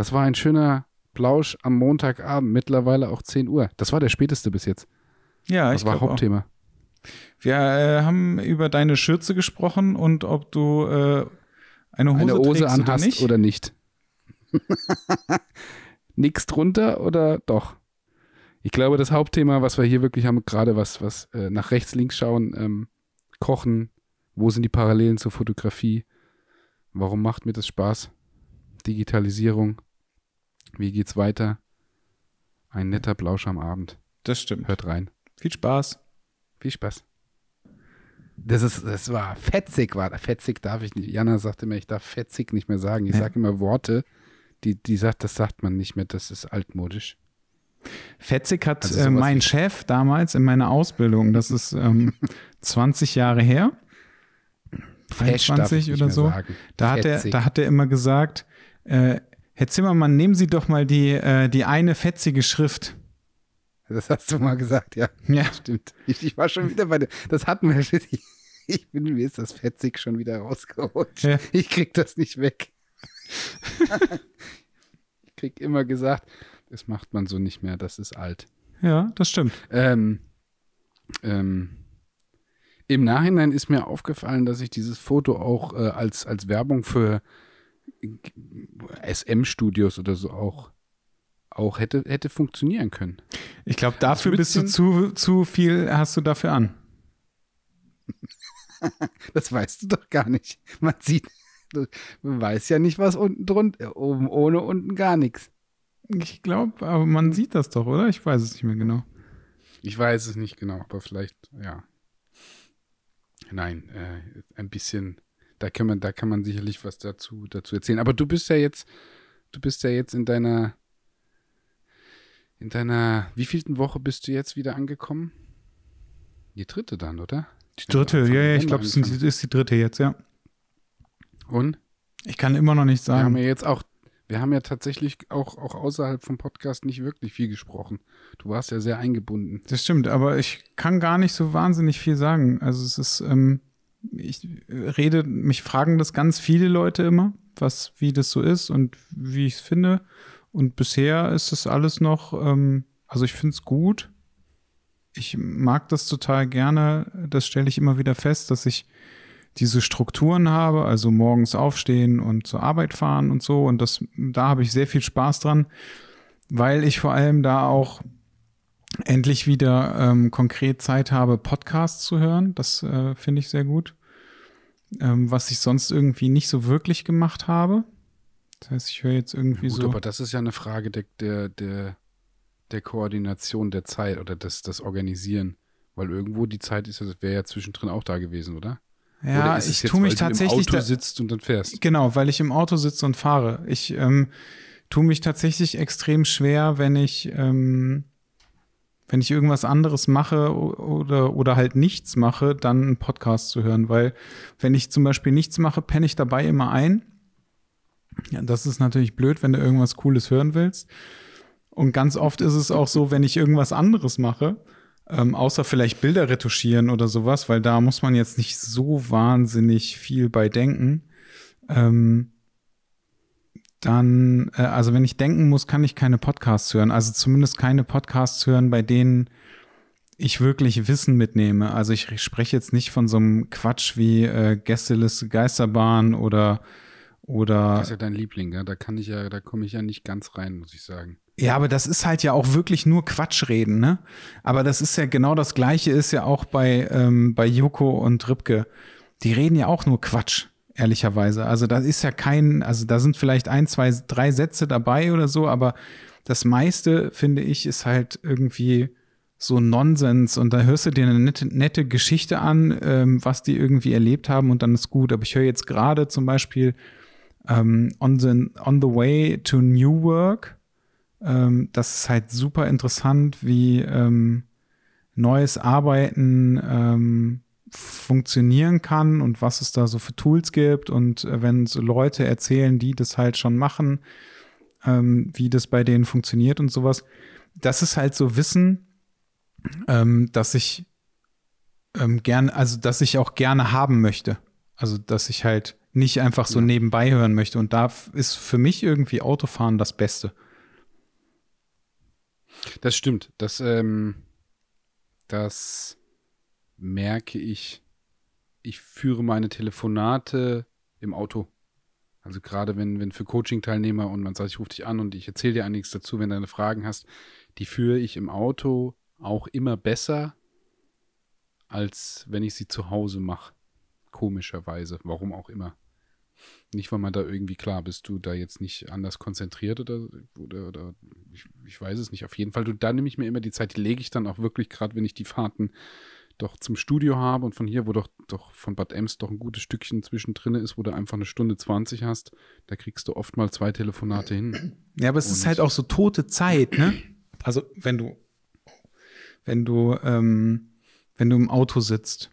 Das war ein schöner Plausch am Montagabend, mittlerweile auch 10 Uhr. Das war der späteste bis jetzt. Ja, das ich war glaub auch. Hauptthema. Wir äh, haben über deine Schürze gesprochen und ob du äh, eine Hose, Eine Hose anhast nicht. oder nicht. Nix drunter oder doch? Ich glaube, das Hauptthema, was wir hier wirklich haben, gerade was, was äh, nach rechts, links schauen, ähm, Kochen, wo sind die Parallelen zur Fotografie? Warum macht mir das Spaß? Digitalisierung. Wie geht's weiter? Ein netter Plausch am Abend. Das stimmt. Hört rein. Viel Spaß. Viel Spaß. Das ist, das war fetzig, war fetzig darf ich nicht. Jana sagte mir, ich darf fetzig nicht mehr sagen. Ich Ja. sage immer Worte, die, die sagt, das sagt man nicht mehr, das ist altmodisch. Fetzig hat Also äh, mein Chef damals in meiner Ausbildung, das ist ähm, 20 Jahre her, Fesch darf 23 ich nicht oder so, sagen. da hat, er, da hat er immer gesagt, äh, Herr Zimmermann, nehmen Sie doch mal die, äh, die eine fetzige Schrift. Das hast du mal gesagt, ja. Ja, Stimmt. Ich, ich war schon wieder bei der. Das hatten wir. Ich, ich bin, mir ist das fetzig schon wieder rausgerutscht. Ja. Ich krieg das nicht weg. ich krieg immer gesagt, das macht man so nicht mehr, das ist alt. ja, das stimmt. Ähm, ähm, Im Nachhinein ist mir aufgefallen, dass ich dieses Foto auch äh, als, als Werbung für SM-Studios oder so auch, auch hätte, hätte funktionieren können. Ich glaube, dafür bist du zu, zu viel, hast du dafür an. Das weißt du doch gar nicht. Man sieht, man weiß ja nicht, was unten drunter, oben ohne, unten gar nichts. Ich glaube, aber man sieht das doch, oder? Ich weiß es nicht mehr genau. Ich weiß es nicht genau, aber vielleicht, ja. Nein, äh, ein bisschen, da kann man, da kann man sicherlich was dazu, dazu erzählen. Aber du bist ja jetzt, du bist ja jetzt in deiner, in deiner, wievielten Woche bist du jetzt wieder angekommen? Die dritte dann, oder? Die dritte, ja, ja, ich glaube, es ist die dritte jetzt, ja. Und? Ich kann immer noch nicht Wir haben sagen. ja jetzt auch, wir haben ja tatsächlich auch, auch außerhalb vom Podcast nicht wirklich viel gesprochen. Du warst ja sehr eingebunden. Das stimmt, aber ich kann gar nicht so wahnsinnig viel sagen. Also es ist, ähm, ich rede, mich fragen das ganz viele Leute immer, was, wie das so ist und wie ich es finde. Und bisher ist das alles noch, ähm, also ich finde es gut. Ich mag das total gerne. Das stelle ich immer wieder fest, dass ich diese Strukturen habe, also morgens aufstehen und zur Arbeit fahren und so. Und das, da habe ich sehr viel Spaß dran, weil ich vor allem da auch endlich wieder ähm, konkret Zeit habe, Podcasts zu hören. Das äh, finde ich sehr gut. Ähm, was ich sonst irgendwie nicht so wirklich gemacht habe. Das heißt, ich höre jetzt irgendwie Gut, so. aber das ist ja eine Frage der, der, der, der Koordination der Zeit oder des, das Organisieren. Weil irgendwo die Zeit ist, das wäre ja zwischendrin auch da gewesen, oder? ja, oder ich tue mich weil tatsächlich. Du im Auto sitzt und dann fährst. Genau, weil ich im Auto sitze und fahre. Ich ähm, tue mich tatsächlich extrem schwer, wenn ich, ähm, wenn ich irgendwas anderes mache oder, oder halt nichts mache, dann einen Podcast zu hören. Weil wenn ich zum Beispiel nichts mache, penne ich dabei immer ein. Ja, das ist natürlich blöd, wenn du irgendwas Cooles hören willst. Und ganz oft ist es auch so, wenn ich irgendwas anderes mache, ähm, außer vielleicht Bilder retuschieren oder sowas, weil da muss man jetzt nicht so wahnsinnig viel bei denken. Ähm, dann, äh, also wenn ich denken muss, kann ich keine Podcasts hören. Also zumindest keine Podcasts hören, bei denen ich wirklich Wissen mitnehme. Also ich spreche jetzt nicht von so einem Quatsch wie äh, Gästeliste Geisterbahn oder oder Das ist ja dein Liebling, ja? Da kann ich ja, da komme ich ja nicht ganz rein, muss ich sagen. Ja, aber das ist halt ja auch wirklich nur Quatschreden, ne? Aber das ist ja genau das Gleiche ist ja auch bei, ähm, bei Joko und Ripke. Die reden ja auch nur Quatsch, ehrlicherweise. Also da ist ja kein, also da sind vielleicht ein, zwei, drei Sätze dabei oder so, aber das meiste, finde ich, ist halt irgendwie so Nonsens und da hörst du dir eine nette, nette Geschichte an, ähm, was die irgendwie erlebt haben und dann ist gut. Aber ich höre jetzt gerade zum Beispiel ähm, on, the, on the Way to New Work. Ähm, das ist halt super interessant, wie ähm, neues Arbeiten ähm, funktionieren kann und was es da so für Tools gibt und äh, wenn so Leute erzählen, die das halt schon machen, ähm, wie das bei denen funktioniert und sowas. Das ist halt so Wissen, ähm, dass ich ähm, gerne, also dass ich auch gerne haben möchte. Also dass ich halt nicht einfach so Ja. nebenbei hören möchte. Und da ist für mich irgendwie Autofahren das Beste. Das stimmt. Das, ähm, das merke ich. Ich führe meine Telefonate im Auto. Also gerade wenn, wenn für Coaching-Teilnehmer und man sagt, ich rufe dich an und ich erzähle dir einiges dazu, wenn du eine Fragen hast, die führe ich im Auto auch immer besser, als wenn ich sie zu Hause mache. Komischerweise. Warum auch immer. Nicht, weil man da irgendwie, klar, bist du da jetzt nicht anders konzentriert oder, oder, oder ich, ich weiß es nicht. Auf jeden Fall, du, da nehme ich mir immer die Zeit, die lege ich dann auch wirklich, gerade wenn ich die Fahrten doch zum Studio habe und von hier, wo doch, doch von Bad Ems doch ein gutes Stückchen zwischendrin ist, wo du einfach eine Stunde 20 hast, da kriegst du oft mal zwei Telefonate hin. Ja, aber es ist Und- halt auch so tote Zeit, ne? Also wenn du, wenn du, ähm, wenn du im Auto sitzt.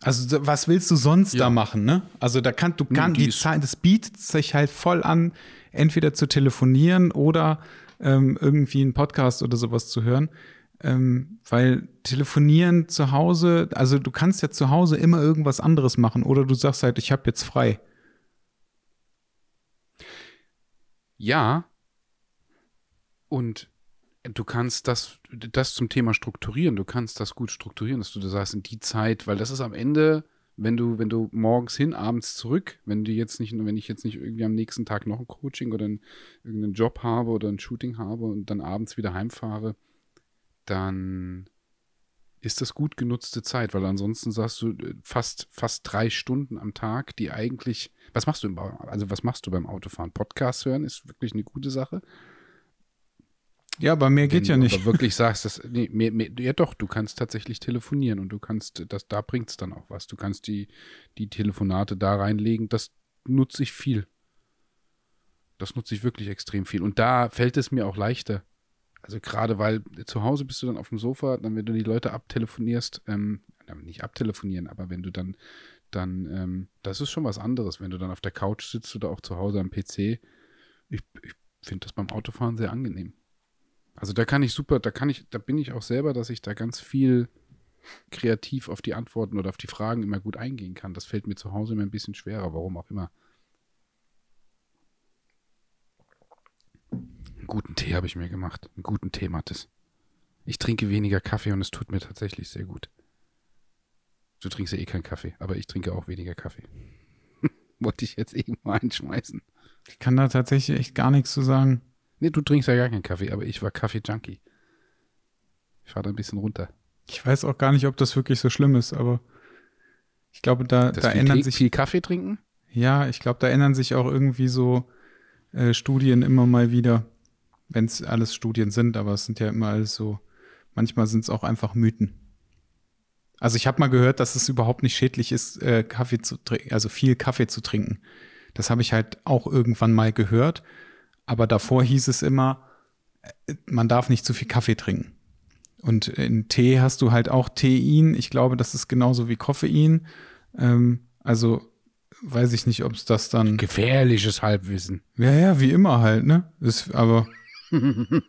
Also was willst du sonst Ja. da machen, ne? Also da kann du kann die ist- Zeit, das bietet sich halt voll an, entweder zu telefonieren oder ähm, irgendwie einen Podcast oder sowas zu hören. Ähm, weil telefonieren zu Hause, also du kannst ja zu Hause immer irgendwas anderes machen oder du sagst halt, ich habe jetzt frei. Ja. Und du kannst das, das zum Thema strukturieren. Du kannst das gut strukturieren, dass du da sagst, in die Zeit, weil das ist am Ende, wenn du, wenn du morgens hin, abends zurück, wenn du jetzt nicht, wenn ich jetzt nicht irgendwie am nächsten Tag noch ein Coaching oder ein, irgendeinen Job habe oder ein Shooting habe und dann abends wieder heimfahre, dann ist das gut genutzte Zeit, weil ansonsten sagst du äh, fast, fast drei Stunden am Tag, die eigentlich, was machst du im also was machst du beim Autofahren? Podcast hören ist wirklich eine gute Sache. Ja, bei mir geht Wenn ja du nicht. Aber wirklich sagst, dass, nee, mehr, mehr, ja doch, du kannst tatsächlich telefonieren und du kannst, das, da bringt es dann auch was. Du kannst die, die Telefonate da reinlegen, das nutze ich viel. Das nutze ich wirklich extrem viel. Und da fällt es mir auch leichter. Also gerade weil zu Hause bist du dann auf dem Sofa, dann wenn du die Leute abtelefonierst, ähm, nicht abtelefonieren, aber wenn du dann, dann, ähm, das ist schon was anderes, wenn du dann auf der Couch sitzt oder auch zu Hause am PC. Ich, ich finde das beim Autofahren sehr angenehm. Also da kann ich super, da kann ich, da bin ich auch selber, dass ich da ganz viel kreativ auf die Antworten oder auf die Fragen immer gut eingehen kann. Das fällt mir zu Hause immer ein bisschen schwerer, warum auch immer. Guten Tee habe ich mir gemacht. Einen guten Tee, Mattes. Ich trinke weniger Kaffee und es tut mir tatsächlich sehr gut. Du trinkst ja eh keinen Kaffee, aber ich trinke auch weniger Kaffee. Wollte ich jetzt eben mal einschmeißen. Ich kann da tatsächlich echt gar nichts zu sagen. Nee, du trinkst ja gar keinen Kaffee, aber ich war Kaffee-Junkie. Ich fahre da ein bisschen runter. Ich weiß auch gar nicht, ob das wirklich so schlimm ist, aber ich glaube, da, da ändern sich, viel Kaffee trinken? ja, ich glaube, da ändern sich auch irgendwie so äh, Studien immer mal wieder, wenn es alles Studien sind, aber es sind ja immer alles so, manchmal sind es auch einfach Mythen. Also ich habe mal gehört, dass es überhaupt nicht schädlich ist, äh, Kaffee zu trinken, also viel Kaffee zu trinken. Das habe ich halt auch irgendwann mal gehört, aber davor hieß es immer, äh, man darf nicht zu viel Kaffee trinken. Und in Tee hast du halt auch Tein. Ich glaube, das ist genauso wie Koffein. Ähm, also weiß ich nicht, ob es das dann. Gefährliches Halbwissen. Ja, ja, wie immer halt, ne? Ist, aber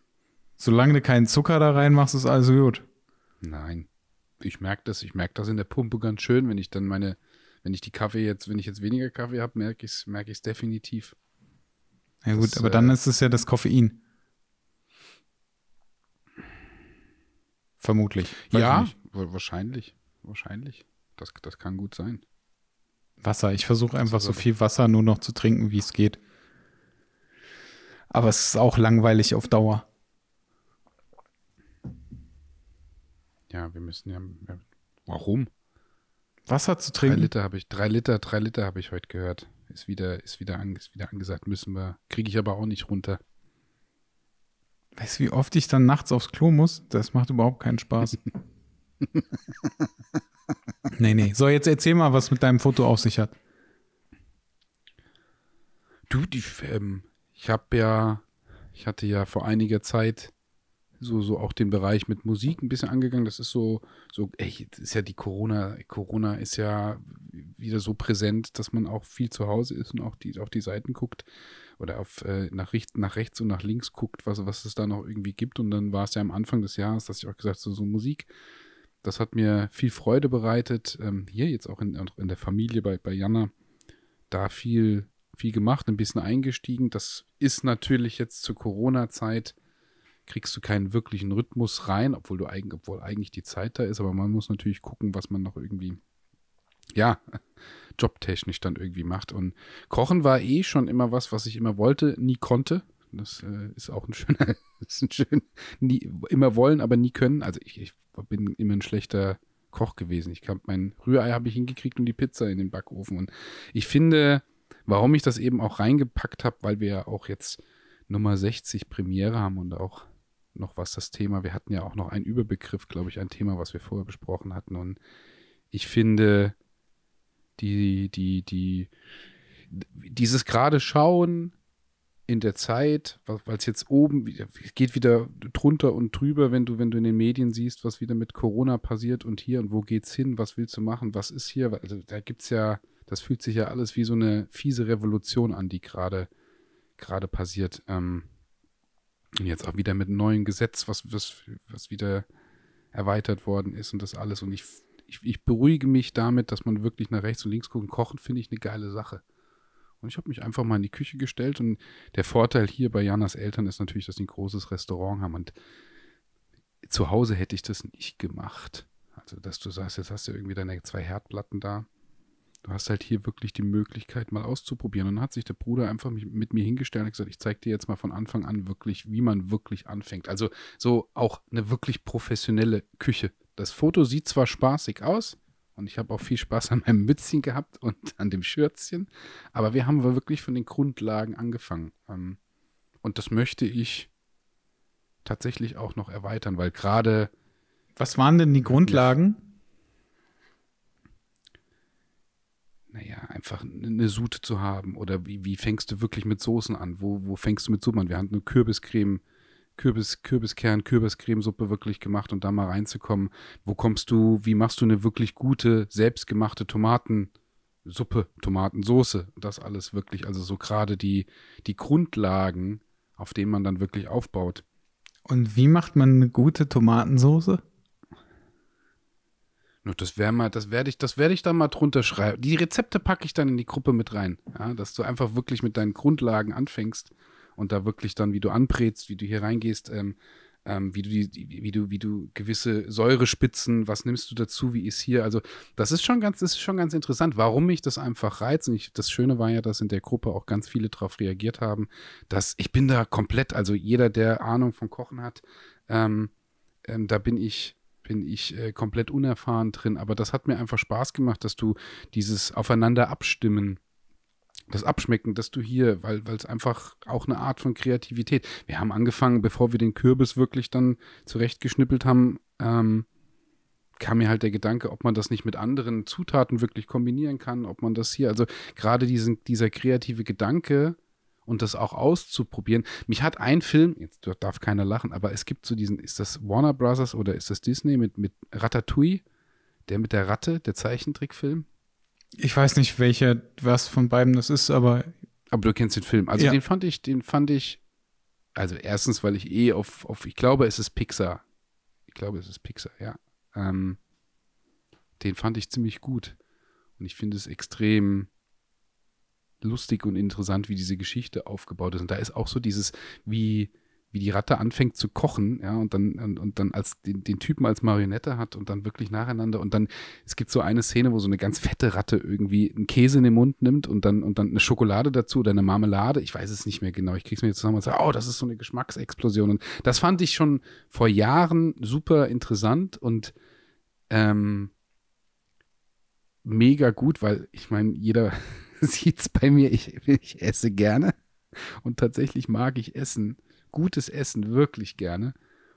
solange du keinen Zucker da reinmachst, ist alles gut. Nein. Ich merke das, ich merke das in der Pumpe ganz schön, wenn ich dann meine, wenn ich die Kaffee jetzt, wenn ich jetzt weniger Kaffee habe, merke ich es merke ich's definitiv. Ja gut, Das, aber äh, dann ist es ja das Koffein. Vermutlich. Weiß ja, wahrscheinlich. Wahrscheinlich. Das, das kann gut sein. Wasser. Ich versuche einfach so viel Wasser nur noch zu trinken, wie es geht. Aber es ist auch langweilig auf Dauer. Ja, wir müssen ja. warum? Wasser zu Drei trinken? Liter habe ich, drei Liter, drei Liter habe ich heute gehört. Ist wieder, ist wieder, an, ist wieder angesagt, müssen wir. Kriege ich aber auch nicht runter. Weißt du, wie oft ich dann nachts aufs Klo muss? Das macht überhaupt keinen Spaß. nee, nee. So, jetzt erzähl mal, was mit deinem Foto auf sich hat. Du, die, ähm, ich habe ja, ich hatte ja vor einiger Zeit so, so auch den Bereich mit Musik ein bisschen angegangen. Das ist so, so, ey, ist ja die Corona, Corona ist ja wieder so präsent, dass man auch viel zu Hause ist und auch die, auf die Seiten guckt oder auf, äh, nach, rechts, nach rechts und nach links guckt, was, was es da noch irgendwie gibt. Und dann war es ja am Anfang des Jahres, dass ich auch gesagt so, so Musik, das hat mir viel Freude bereitet. Ähm, hier jetzt auch in, in der Familie bei, bei Jana da viel, viel gemacht, ein bisschen eingestiegen. Das ist natürlich jetzt zur Corona-Zeit, kriegst du keinen wirklichen Rhythmus rein, obwohl du eigentlich, obwohl eigentlich die Zeit da ist, aber man muss natürlich gucken, was man noch irgendwie, ja, jobtechnisch dann irgendwie macht. Und Kochen war eh schon immer was, was ich immer wollte, nie konnte. Das äh, ist auch ein schöner, ist ein schön, nie, immer wollen, aber nie können. Also ich, ich bin immer ein schlechter Koch gewesen. Ich kann mein Rührei habe ich hingekriegt und die Pizza in den Backofen. Und ich finde, warum ich das eben auch reingepackt habe, weil wir ja auch jetzt Nummer 60 Premiere haben und auch noch was das Thema, wir hatten ja auch noch einen Überbegriff, glaube ich, ein Thema, was wir vorher besprochen hatten. Und ich finde, die, die, die, dieses gerade Schauen, in der Zeit, weil es jetzt oben geht wieder drunter und drüber, wenn du, wenn du in den Medien siehst, was wieder mit Corona passiert und hier und wo geht's hin, was willst du machen, was ist hier? Also da gibt's ja, das fühlt sich ja alles wie so eine fiese Revolution an, die gerade gerade passiert. Ähm, und jetzt auch wieder mit einem neuen Gesetz, was, was, was wieder erweitert worden ist und das alles. Und ich, ich, ich beruhige mich damit, dass man wirklich nach rechts und links gucken. Kochen finde ich eine geile Sache. Und ich habe mich einfach mal in die Küche gestellt und der Vorteil hier bei Janas Eltern ist natürlich, dass sie ein großes Restaurant haben und zu Hause hätte ich das nicht gemacht. Also, dass du sagst, jetzt hast du irgendwie deine zwei Herdplatten da. Du hast halt hier wirklich die Möglichkeit, mal auszuprobieren. Und dann hat sich der Bruder einfach mit mir hingestellt und gesagt, ich zeige dir jetzt mal von Anfang an wirklich, wie man wirklich anfängt. Also so auch eine wirklich professionelle Küche. Das Foto sieht zwar spaßig aus, und ich habe auch viel Spaß an meinem Mützchen gehabt und an dem Schürzchen. Aber wir haben wirklich von den Grundlagen angefangen. Ähm, und das möchte ich tatsächlich auch noch erweitern, weil gerade. Was waren denn die Grundlagen? Naja, einfach eine Sud zu haben. Oder wie, wie fängst du wirklich mit Soßen an? Wo, wo fängst du mit Suppen an? Wir hatten eine Kürbiscreme Kürbis, Kürbiskern, Kürbiscremesuppe wirklich gemacht und da mal reinzukommen. Wo kommst du, wie machst du eine wirklich gute, selbstgemachte Tomatensuppe, Tomatensoße? Das alles wirklich, also so gerade die, die Grundlagen, auf denen man dann wirklich aufbaut. Und wie macht man eine gute Tomatensoße? Das wäre mal, das werde ich, das werde ich dann mal drunter schreiben. Die Rezepte packe ich dann in die Gruppe mit rein, ja, dass du einfach wirklich mit deinen Grundlagen anfängst und da wirklich dann, wie du anbrätst, wie du hier reingehst, ähm, ähm, wie du die, wie du, wie du gewisse Säurespitzen, was nimmst du dazu, wie ist hier, also das ist schon ganz, das ist schon ganz interessant, warum mich das einfach reizt. Und ich, das Schöne war ja, dass in der Gruppe auch ganz viele darauf reagiert haben, dass ich bin da komplett, also jeder, der Ahnung von Kochen hat, ähm, ähm, da bin ich bin ich äh, komplett unerfahren drin, aber das hat mir einfach Spaß gemacht, dass du dieses Aufeinander abstimmen das Abschmecken, dass du hier, weil es einfach auch eine Art von Kreativität. Wir haben angefangen, bevor wir den Kürbis wirklich dann zurechtgeschnippelt haben, ähm, kam mir halt der Gedanke, ob man das nicht mit anderen Zutaten wirklich kombinieren kann, ob man das hier, also gerade diesen, dieser kreative Gedanke und das auch auszuprobieren. Mich hat ein Film, jetzt darf keiner lachen, aber es gibt so diesen, ist das Warner Brothers oder ist das Disney mit, mit Ratatouille, der mit der Ratte, der Zeichentrickfilm? Ich weiß nicht, welcher, was von beiden das ist, aber. Aber du kennst den Film. Also ja. den fand ich, den fand ich, also erstens, weil ich eh auf, auf ich glaube, es ist Pixar. Ich glaube, es ist Pixar, ja. Ähm, den fand ich ziemlich gut. Und ich finde es extrem lustig und interessant, wie diese Geschichte aufgebaut ist. Und da ist auch so dieses, wie, wie die Ratte anfängt zu kochen, ja, und dann, und, und dann als den, den, Typen als Marionette hat und dann wirklich nacheinander und dann, es gibt so eine Szene, wo so eine ganz fette Ratte irgendwie einen Käse in den Mund nimmt und dann, und dann eine Schokolade dazu oder eine Marmelade, ich weiß es nicht mehr genau, ich krieg's mir jetzt zusammen und sage, oh, das ist so eine Geschmacksexplosion. Und das fand ich schon vor Jahren super interessant und ähm, mega gut, weil ich meine, jeder sieht's bei mir, ich, ich esse gerne und tatsächlich mag ich Essen gutes Essen wirklich gerne.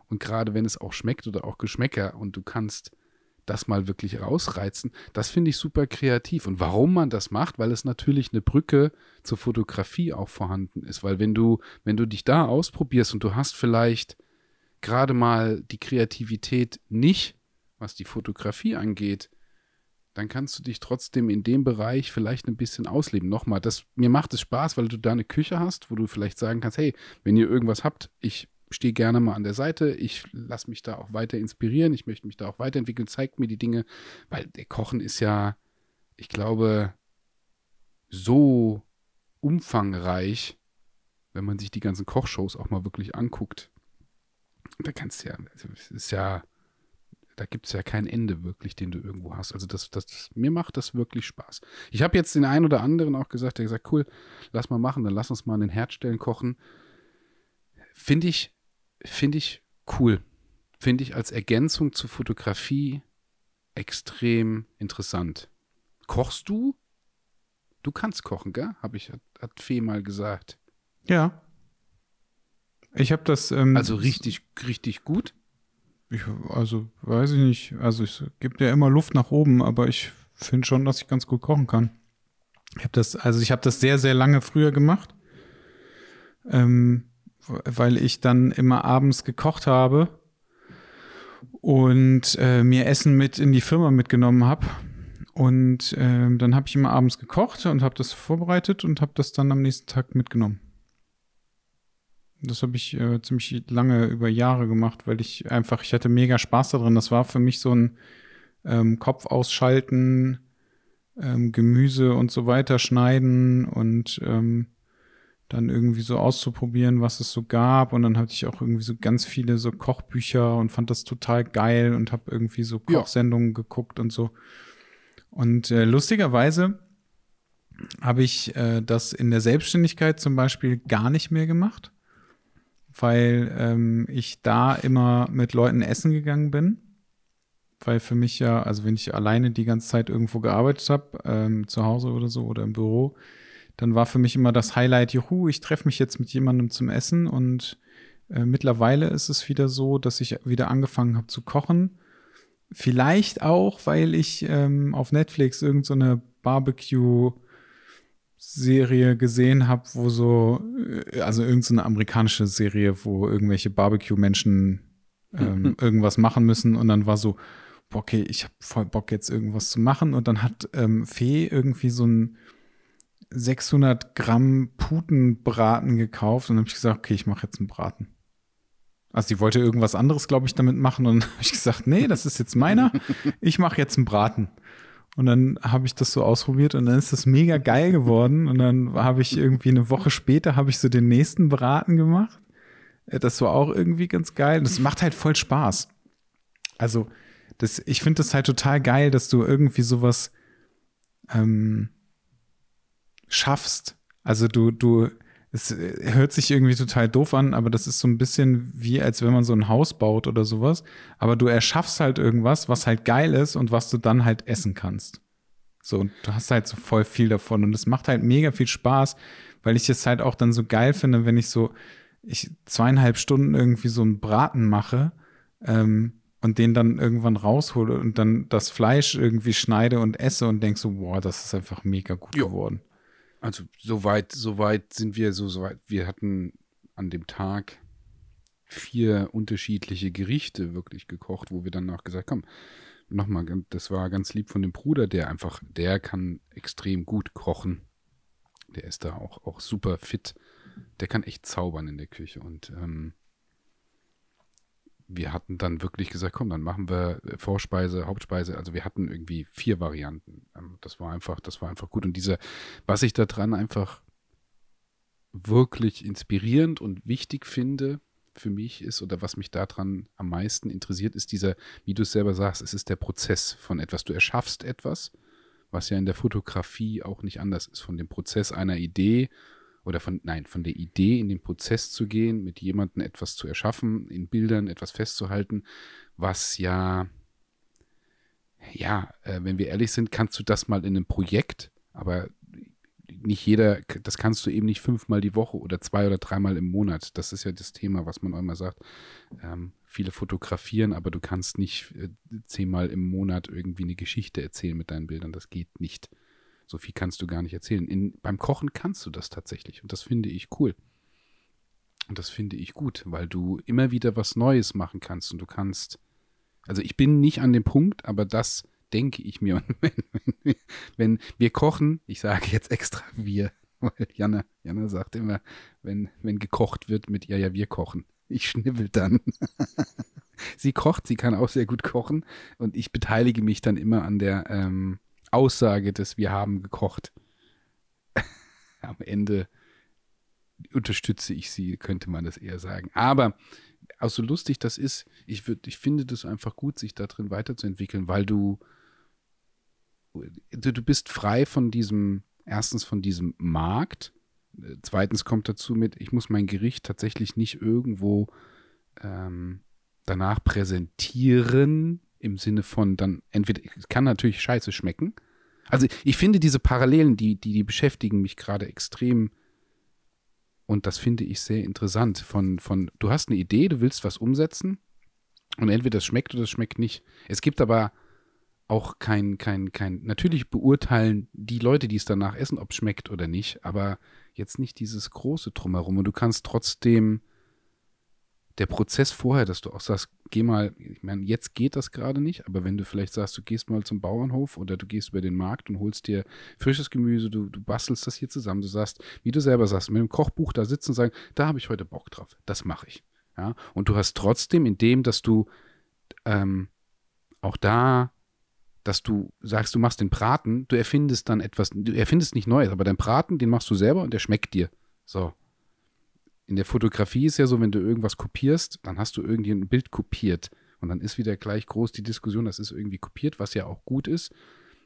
Und gerade wenn es auch schmeckt oder auch Geschmäcker und du kannst das mal wirklich rausreizen, das finde ich super kreativ. Und warum man das macht, weil es natürlich eine Brücke zur Fotografie auch vorhanden ist. Weil wenn du, wenn du dich da ausprobierst und du hast vielleicht gerade mal die Kreativität nicht, was die Fotografie angeht, dann kannst du dich trotzdem in dem Bereich vielleicht ein bisschen ausleben. Nochmal, das, mir macht es Spaß, weil du da eine Küche hast, wo du vielleicht sagen kannst, hey, wenn ihr irgendwas habt, ich stehe gerne mal an der Seite, ich lasse mich da auch weiter inspirieren, ich möchte mich da auch weiterentwickeln, zeigt mir die Dinge, weil der Kochen ist ja, ich glaube, so umfangreich, wenn man sich die ganzen Kochshows auch mal wirklich anguckt. Da kannst du ja, also es ist ja, da gibt es ja kein Ende wirklich, den du irgendwo hast. Also das, das, mir macht das wirklich Spaß. Ich habe jetzt den einen oder anderen auch gesagt, der gesagt, cool, lass mal machen, dann lass uns mal an den Herdstellen kochen. Finde ich, finde ich cool. Finde ich als Ergänzung zur Fotografie extrem interessant. Kochst du? Du kannst kochen, gell? Habe ich, hat, hat Fee mal gesagt. Ja. Ich habe das. Ähm, also richtig, richtig gut? Ich, also, weiß ich nicht. Also, es gibt ja immer Luft nach oben, aber ich finde schon, dass ich ganz gut kochen kann. Ich habe das, also ich habe das sehr, sehr lange früher gemacht. Ähm, weil ich dann immer abends gekocht habe und äh, mir Essen mit in die Firma mitgenommen habe. Und äh, dann habe ich immer abends gekocht und habe das vorbereitet und habe das dann am nächsten Tag mitgenommen. Das habe ich äh, ziemlich lange über Jahre gemacht, weil ich einfach, ich hatte mega Spaß darin. Das war für mich so ein ähm, Kopf ausschalten, ähm, Gemüse und so weiter schneiden und ähm, dann irgendwie so auszuprobieren, was es so gab. Und dann hatte ich auch irgendwie so ganz viele so Kochbücher und fand das total geil und habe irgendwie so Kochsendungen ja. geguckt und so. Und äh, lustigerweise habe ich äh, das in der Selbstständigkeit zum Beispiel gar nicht mehr gemacht, weil ähm, ich da immer mit Leuten essen gegangen bin. Weil für mich ja, also wenn ich alleine die ganze Zeit irgendwo gearbeitet habe, ähm, zu Hause oder so oder im Büro, dann war für mich immer das Highlight, juhu, ich treffe mich jetzt mit jemandem zum Essen und äh, mittlerweile ist es wieder so, dass ich wieder angefangen habe zu kochen. Vielleicht auch, weil ich ähm, auf Netflix irgendeine so Barbecue Serie gesehen habe, wo so, äh, also irgendeine so amerikanische Serie, wo irgendwelche Barbecue-Menschen ähm, irgendwas machen müssen und dann war so, okay, ich habe voll Bock jetzt irgendwas zu machen und dann hat ähm, Fee irgendwie so ein 600 Gramm Putenbraten gekauft und habe ich gesagt, okay, ich mache jetzt einen Braten. Also sie wollte irgendwas anderes, glaube ich, damit machen und habe ich gesagt, nee, das ist jetzt meiner. Ich mache jetzt einen Braten. Und dann habe ich das so ausprobiert und dann ist das mega geil geworden. Und dann habe ich irgendwie eine Woche später habe ich so den nächsten Braten gemacht. Äh, das war auch irgendwie ganz geil. Das macht halt voll Spaß. Also, das, ich finde das halt total geil, dass du irgendwie sowas ähm, schaffst. Also du, du, es hört sich irgendwie total doof an, aber das ist so ein bisschen wie, als wenn man so ein Haus baut oder sowas. Aber du erschaffst halt irgendwas, was halt geil ist und was du dann halt essen kannst. So, und du hast halt so voll viel davon. Und es macht halt mega viel Spaß, weil ich es halt auch dann so geil finde, wenn ich so, ich zweieinhalb Stunden irgendwie so einen Braten mache ähm, und den dann irgendwann raushole und dann das Fleisch irgendwie schneide und esse und denk so, boah, das ist einfach mega gut jo. geworden. Also soweit, soweit sind wir so, soweit. Wir hatten an dem Tag vier unterschiedliche Gerichte wirklich gekocht, wo wir dann auch gesagt haben, nochmal, das war ganz lieb von dem Bruder, der einfach, der kann extrem gut kochen. Der ist da auch, auch super fit. Der kann echt zaubern in der Küche und ähm, wir hatten dann wirklich gesagt, komm, dann machen wir äh, Vorspeise, Hauptspeise. Also wir hatten irgendwie vier Varianten. Ähm, das war einfach, das war einfach gut. Und dieser, was ich da dran einfach wirklich inspirierend und wichtig finde für mich ist oder was mich daran am meisten interessiert, ist dieser, wie du es selber sagst, es ist der Prozess von etwas. Du erschaffst etwas, was ja in der Fotografie auch nicht anders ist, von dem Prozess einer Idee oder von, nein, von der Idee in den Prozess zu gehen, mit jemandem etwas zu erschaffen, in Bildern etwas festzuhalten, was ja, ja, äh, wenn wir ehrlich sind, kannst du das mal in einem Projekt, aber nicht jeder, das kannst du eben nicht fünfmal die Woche oder zwei oder dreimal im Monat. Das ist ja das Thema, was man auch immer sagt. Ähm, viele fotografieren, aber du kannst nicht äh, zehnmal im Monat irgendwie eine Geschichte erzählen mit deinen Bildern. Das geht nicht. So viel kannst du gar nicht erzählen. In, beim Kochen kannst du das tatsächlich und das finde ich cool. Und das finde ich gut, weil du immer wieder was Neues machen kannst und du kannst. Also ich bin nicht an dem Punkt, aber das denke ich mir. Und wenn, wenn wir kochen, ich sage jetzt extra wir, weil Jana, Jana sagt immer, wenn, wenn gekocht wird mit ja, ja, wir kochen. Ich schnibbel dann. sie kocht, sie kann auch sehr gut kochen und ich beteilige mich dann immer an der, ähm, Aussage des Wir haben gekocht. am Ende unterstütze ich sie, könnte man das eher sagen. Aber auch so lustig das ist, ich, würd, ich finde das einfach gut, sich da drin weiterzuentwickeln, weil du, du, du bist frei von diesem, erstens von diesem Markt, zweitens kommt dazu mit, ich muss mein Gericht tatsächlich nicht irgendwo ähm, danach präsentieren, im Sinne von dann entweder, kann natürlich scheiße schmecken. Also ich finde diese Parallelen, die, die, die beschäftigen mich gerade extrem und das finde ich sehr interessant. Von, von, du hast eine Idee, du willst was umsetzen und entweder das schmeckt oder das schmeckt nicht. Es gibt aber auch kein, kein, kein, natürlich beurteilen die Leute, die es danach essen, ob es schmeckt oder nicht, aber jetzt nicht dieses große Drumherum. Und du kannst trotzdem der Prozess vorher, dass du auch sagst, geh mal, ich meine, jetzt geht das gerade nicht, aber wenn du vielleicht sagst, du gehst mal zum Bauernhof oder du gehst über den Markt und holst dir frisches Gemüse, du, du bastelst das hier zusammen, du sagst, wie du selber sagst, mit dem Kochbuch da sitzen und sagen, da habe ich heute Bock drauf, das mache ich. Ja? Und du hast trotzdem in dem, dass du ähm, auch da dass du sagst, du machst den Braten, du erfindest dann etwas, du erfindest nicht Neues, aber dein Braten, den machst du selber und der schmeckt dir. So in der Fotografie ist ja so, wenn du irgendwas kopierst, dann hast du irgendwie ein Bild kopiert. Und dann ist wieder gleich groß die Diskussion, das ist irgendwie kopiert, was ja auch gut ist,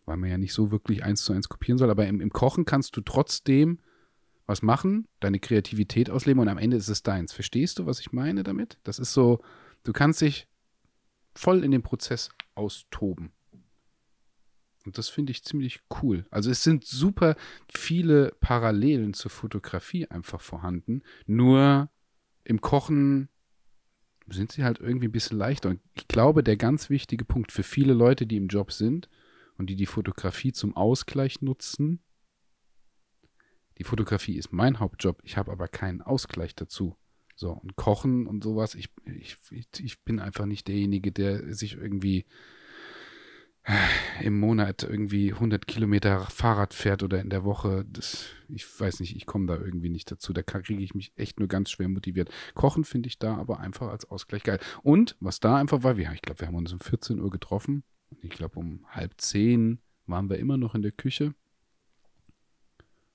weil man ja nicht so wirklich eins zu eins kopieren soll. Aber im, im Kochen kannst du trotzdem was machen, deine Kreativität ausleben und am Ende ist es deins. Verstehst du, was ich meine damit? Das ist so, du kannst dich voll in den Prozess austoben. Und das finde ich ziemlich cool. Also es sind super viele Parallelen zur Fotografie einfach vorhanden. Nur im Kochen sind sie halt irgendwie ein bisschen leichter. Und ich glaube, der ganz wichtige Punkt für viele Leute, die im Job sind und die die Fotografie zum Ausgleich nutzen, die Fotografie ist mein Hauptjob, ich habe aber keinen Ausgleich dazu. So, und Kochen und sowas, ich, ich, ich bin einfach nicht derjenige, der sich irgendwie im Monat irgendwie 100 Kilometer Fahrrad fährt oder in der Woche, das, ich weiß nicht, ich komme da irgendwie nicht dazu. Da kriege ich mich echt nur ganz schwer motiviert. Kochen finde ich da aber einfach als Ausgleich geil. Und was da einfach war, wir, ich glaube, wir haben uns um 14 Uhr getroffen. Ich glaube, um halb zehn waren wir immer noch in der Küche.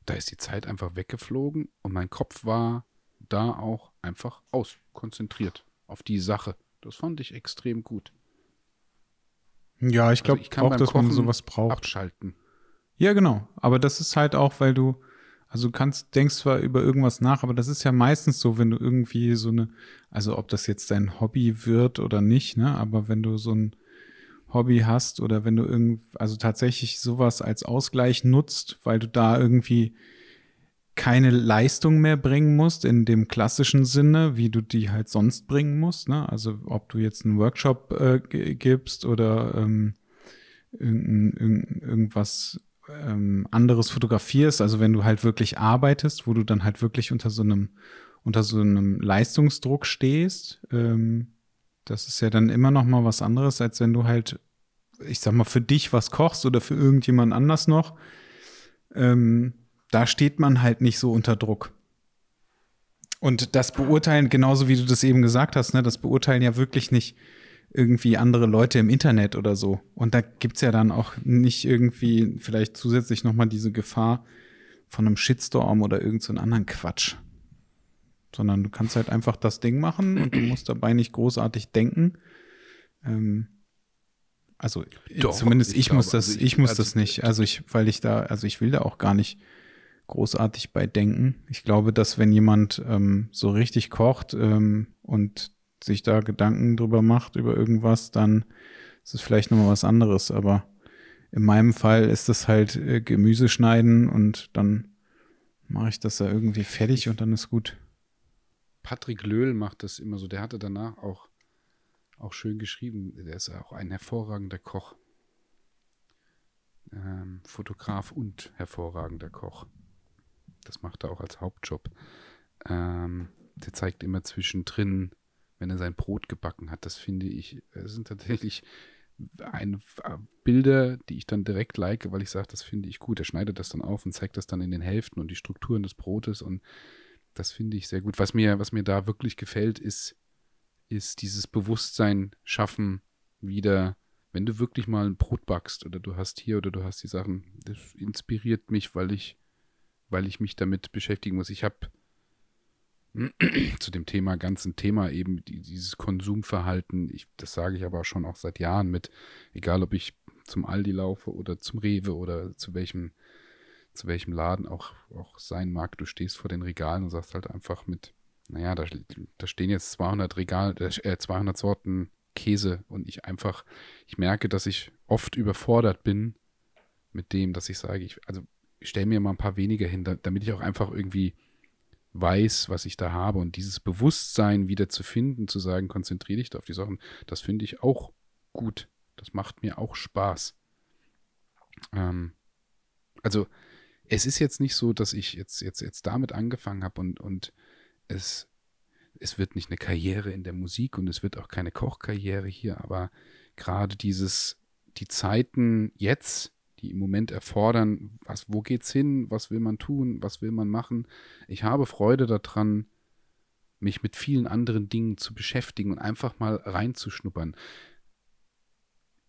Da ist die Zeit einfach weggeflogen und mein Kopf war da auch einfach auskonzentriert auf die Sache. Das fand ich extrem gut. Ja, ich glaube also auch, dass Kochen man sowas braucht. Abschalten. Ja, genau. Aber das ist halt auch, weil du, also du kannst, denkst zwar über irgendwas nach, aber das ist ja meistens so, wenn du irgendwie so eine, also ob das jetzt dein Hobby wird oder nicht, ne, aber wenn du so ein Hobby hast oder wenn du irgend, also tatsächlich sowas als Ausgleich nutzt, weil du da irgendwie keine Leistung mehr bringen musst in dem klassischen Sinne, wie du die halt sonst bringen musst. Ne? Also ob du jetzt einen Workshop äh, gibst oder ähm, irgend, irgend, irgendwas ähm, anderes fotografierst, also wenn du halt wirklich arbeitest, wo du dann halt wirklich unter so einem unter so einem Leistungsdruck stehst, ähm, das ist ja dann immer noch mal was anderes, als wenn du halt, ich sag mal, für dich was kochst oder für irgendjemand anders noch. Ähm, da steht man halt nicht so unter Druck. Und das beurteilen, genauso wie du das eben gesagt hast, ne, das beurteilen ja wirklich nicht irgendwie andere Leute im Internet oder so. Und da gibt's ja dann auch nicht irgendwie vielleicht zusätzlich nochmal diese Gefahr von einem Shitstorm oder irgendeinen so anderen Quatsch. Sondern du kannst halt einfach das Ding machen und du musst dabei nicht großartig denken. Ähm, also Doch, zumindest ich, ich glaube, muss das, also ich, ich, muss also, das nicht. Also ich, weil ich da, also ich will da auch gar nicht großartig bei denken. Ich glaube, dass wenn jemand ähm, so richtig kocht ähm, und sich da Gedanken drüber macht, über irgendwas, dann ist es vielleicht nochmal was anderes. Aber in meinem Fall ist das halt äh, Gemüse schneiden und dann mache ich das da irgendwie fertig und dann ist gut. Patrick Löhl macht das immer so. Der hatte danach auch, auch schön geschrieben. Der ist auch ein hervorragender Koch. Ähm, Fotograf und hervorragender Koch. Das macht er auch als Hauptjob. Ähm, der zeigt immer zwischendrin, wenn er sein Brot gebacken hat. Das finde ich, das sind tatsächlich ein, äh, Bilder, die ich dann direkt like, weil ich sage, das finde ich gut. Er schneidet das dann auf und zeigt das dann in den Hälften und die Strukturen des Brotes und das finde ich sehr gut. Was mir, was mir da wirklich gefällt, ist, ist dieses Bewusstsein schaffen, wieder, wenn du wirklich mal ein Brot backst oder du hast hier oder du hast die Sachen, das inspiriert mich, weil ich weil ich mich damit beschäftigen muss. Ich habe zu dem Thema, ganzen Thema eben dieses Konsumverhalten, ich, das sage ich aber schon auch seit Jahren mit, egal ob ich zum Aldi laufe oder zum Rewe oder zu welchem, zu welchem Laden auch, auch sein mag, du stehst vor den Regalen und sagst halt einfach mit, naja, da, da stehen jetzt 200 Regal, äh, 200 Sorten Käse und ich einfach, ich merke, dass ich oft überfordert bin mit dem, dass ich sage, ich, also stelle mir mal ein paar weniger hin, damit ich auch einfach irgendwie weiß, was ich da habe und dieses Bewusstsein wieder zu finden, zu sagen, konzentriere dich da auf die Sachen, das finde ich auch gut. Das macht mir auch Spaß. Ähm, also es ist jetzt nicht so, dass ich jetzt, jetzt, jetzt damit angefangen habe und, und es, es wird nicht eine Karriere in der Musik und es wird auch keine Kochkarriere hier, aber gerade dieses, die Zeiten jetzt, die im Moment erfordern, was, wo geht's hin, was will man tun, was will man machen. Ich habe Freude daran, mich mit vielen anderen Dingen zu beschäftigen und einfach mal reinzuschnuppern.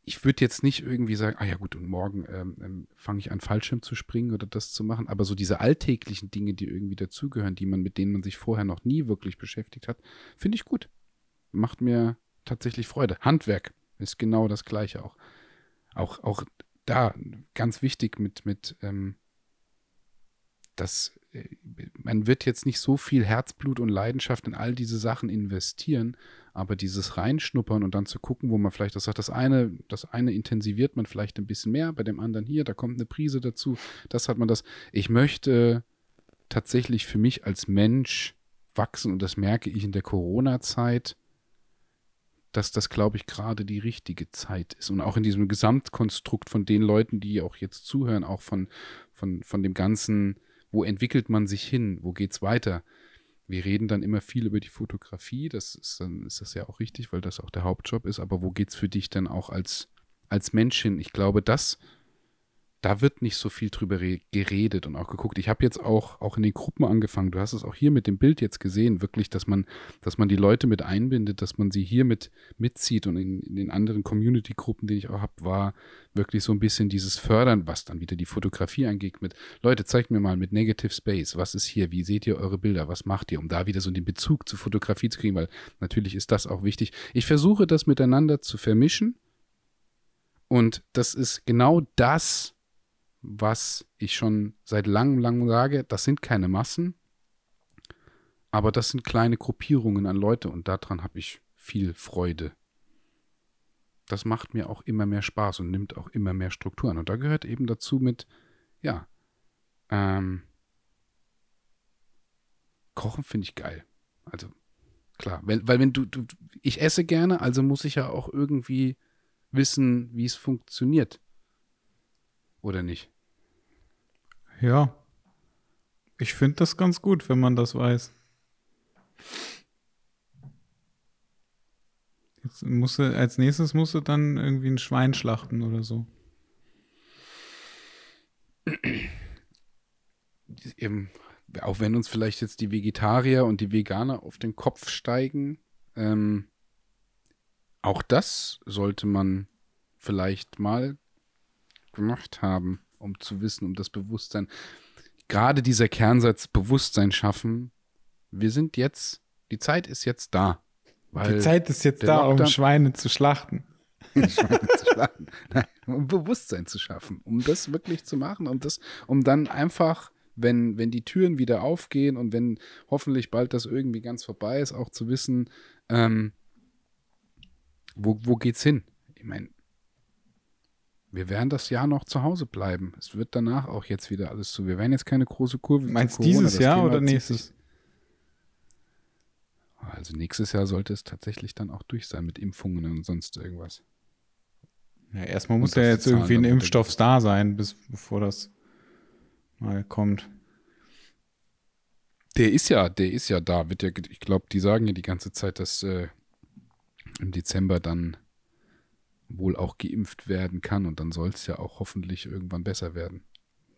Ich würde jetzt nicht irgendwie sagen, ah ja gut, und morgen ähm, ähm, fange ich an, Fallschirm zu springen oder das zu machen, aber so diese alltäglichen Dinge, die irgendwie dazugehören, die man, mit denen man sich vorher noch nie wirklich beschäftigt hat, finde ich gut. Macht mir tatsächlich Freude. Handwerk ist genau das Gleiche auch. Auch, auch da ganz wichtig mit, mit ähm, dass äh, man wird jetzt nicht so viel Herzblut und Leidenschaft in all diese Sachen investieren, aber dieses Reinschnuppern und dann zu gucken, wo man vielleicht das sagt, das eine, das eine intensiviert man vielleicht ein bisschen mehr, bei dem anderen hier, da kommt eine Prise dazu, das hat man das. Ich möchte tatsächlich für mich als Mensch wachsen und das merke ich in der Corona-Zeit dass das, glaube ich, gerade die richtige Zeit ist. Und auch in diesem Gesamtkonstrukt von den Leuten, die auch jetzt zuhören, auch von, von, von dem Ganzen, wo entwickelt man sich hin, wo geht es weiter? Wir reden dann immer viel über die Fotografie, das ist dann ist das ja auch richtig, weil das auch der Hauptjob ist, aber wo geht es für dich denn auch als, als Mensch hin? Ich glaube, das da wird nicht so viel drüber geredet und auch geguckt. Ich habe jetzt auch, auch in den Gruppen angefangen, du hast es auch hier mit dem Bild jetzt gesehen, wirklich, dass man, dass man die Leute mit einbindet, dass man sie hier mit mitzieht und in, in den anderen Community-Gruppen, die ich auch habe, war wirklich so ein bisschen dieses Fördern, was dann wieder die Fotografie angeht, mit Leute, zeigt mir mal mit Negative Space, was ist hier, wie seht ihr eure Bilder, was macht ihr, um da wieder so den Bezug zur Fotografie zu kriegen, weil natürlich ist das auch wichtig. Ich versuche das miteinander zu vermischen und das ist genau das, was ich schon seit langem, langem sage, das sind keine Massen, aber das sind kleine Gruppierungen an Leute und daran habe ich viel Freude. Das macht mir auch immer mehr Spaß und nimmt auch immer mehr Struktur an. Und da gehört eben dazu mit, ja, ähm, Kochen finde ich geil. Also klar, weil, weil wenn du, du, ich esse gerne, also muss ich ja auch irgendwie wissen, wie es funktioniert. Oder nicht? Ja. Ich finde das ganz gut, wenn man das weiß. Jetzt musste, als nächstes musst du dann irgendwie ein Schwein schlachten oder so. Eben, auch wenn uns vielleicht jetzt die Vegetarier und die Veganer auf den Kopf steigen, ähm, auch das sollte man vielleicht mal gemacht haben um zu wissen, um das Bewusstsein. Gerade dieser Kernsatz Bewusstsein schaffen. Wir sind jetzt, die Zeit ist jetzt da. die Zeit ist jetzt da, Lockdown, um Schweine zu schlachten. Schweine zu schlachten. Nein, um Bewusstsein zu schaffen, um das wirklich zu machen, um das, um dann einfach, wenn, wenn die Türen wieder aufgehen und wenn hoffentlich bald das irgendwie ganz vorbei ist, auch zu wissen, ähm, wo, wo geht's hin? Ich meine, wir werden das Jahr noch zu Hause bleiben. Es wird danach auch jetzt wieder alles zu. Wir werden jetzt keine große Kurve. Meinst du dieses Jahr Thema oder nächstes? Also nächstes Jahr sollte es tatsächlich dann auch durch sein mit Impfungen und sonst irgendwas. Ja, erstmal muss ja jetzt irgendwie ein Impfstoff da sein, bis, bevor das mal kommt. Der ist ja, der ist ja da. Wird ja, ich glaube, die sagen ja die ganze Zeit, dass äh, im Dezember dann wohl auch geimpft werden kann und dann soll es ja auch hoffentlich irgendwann besser werden.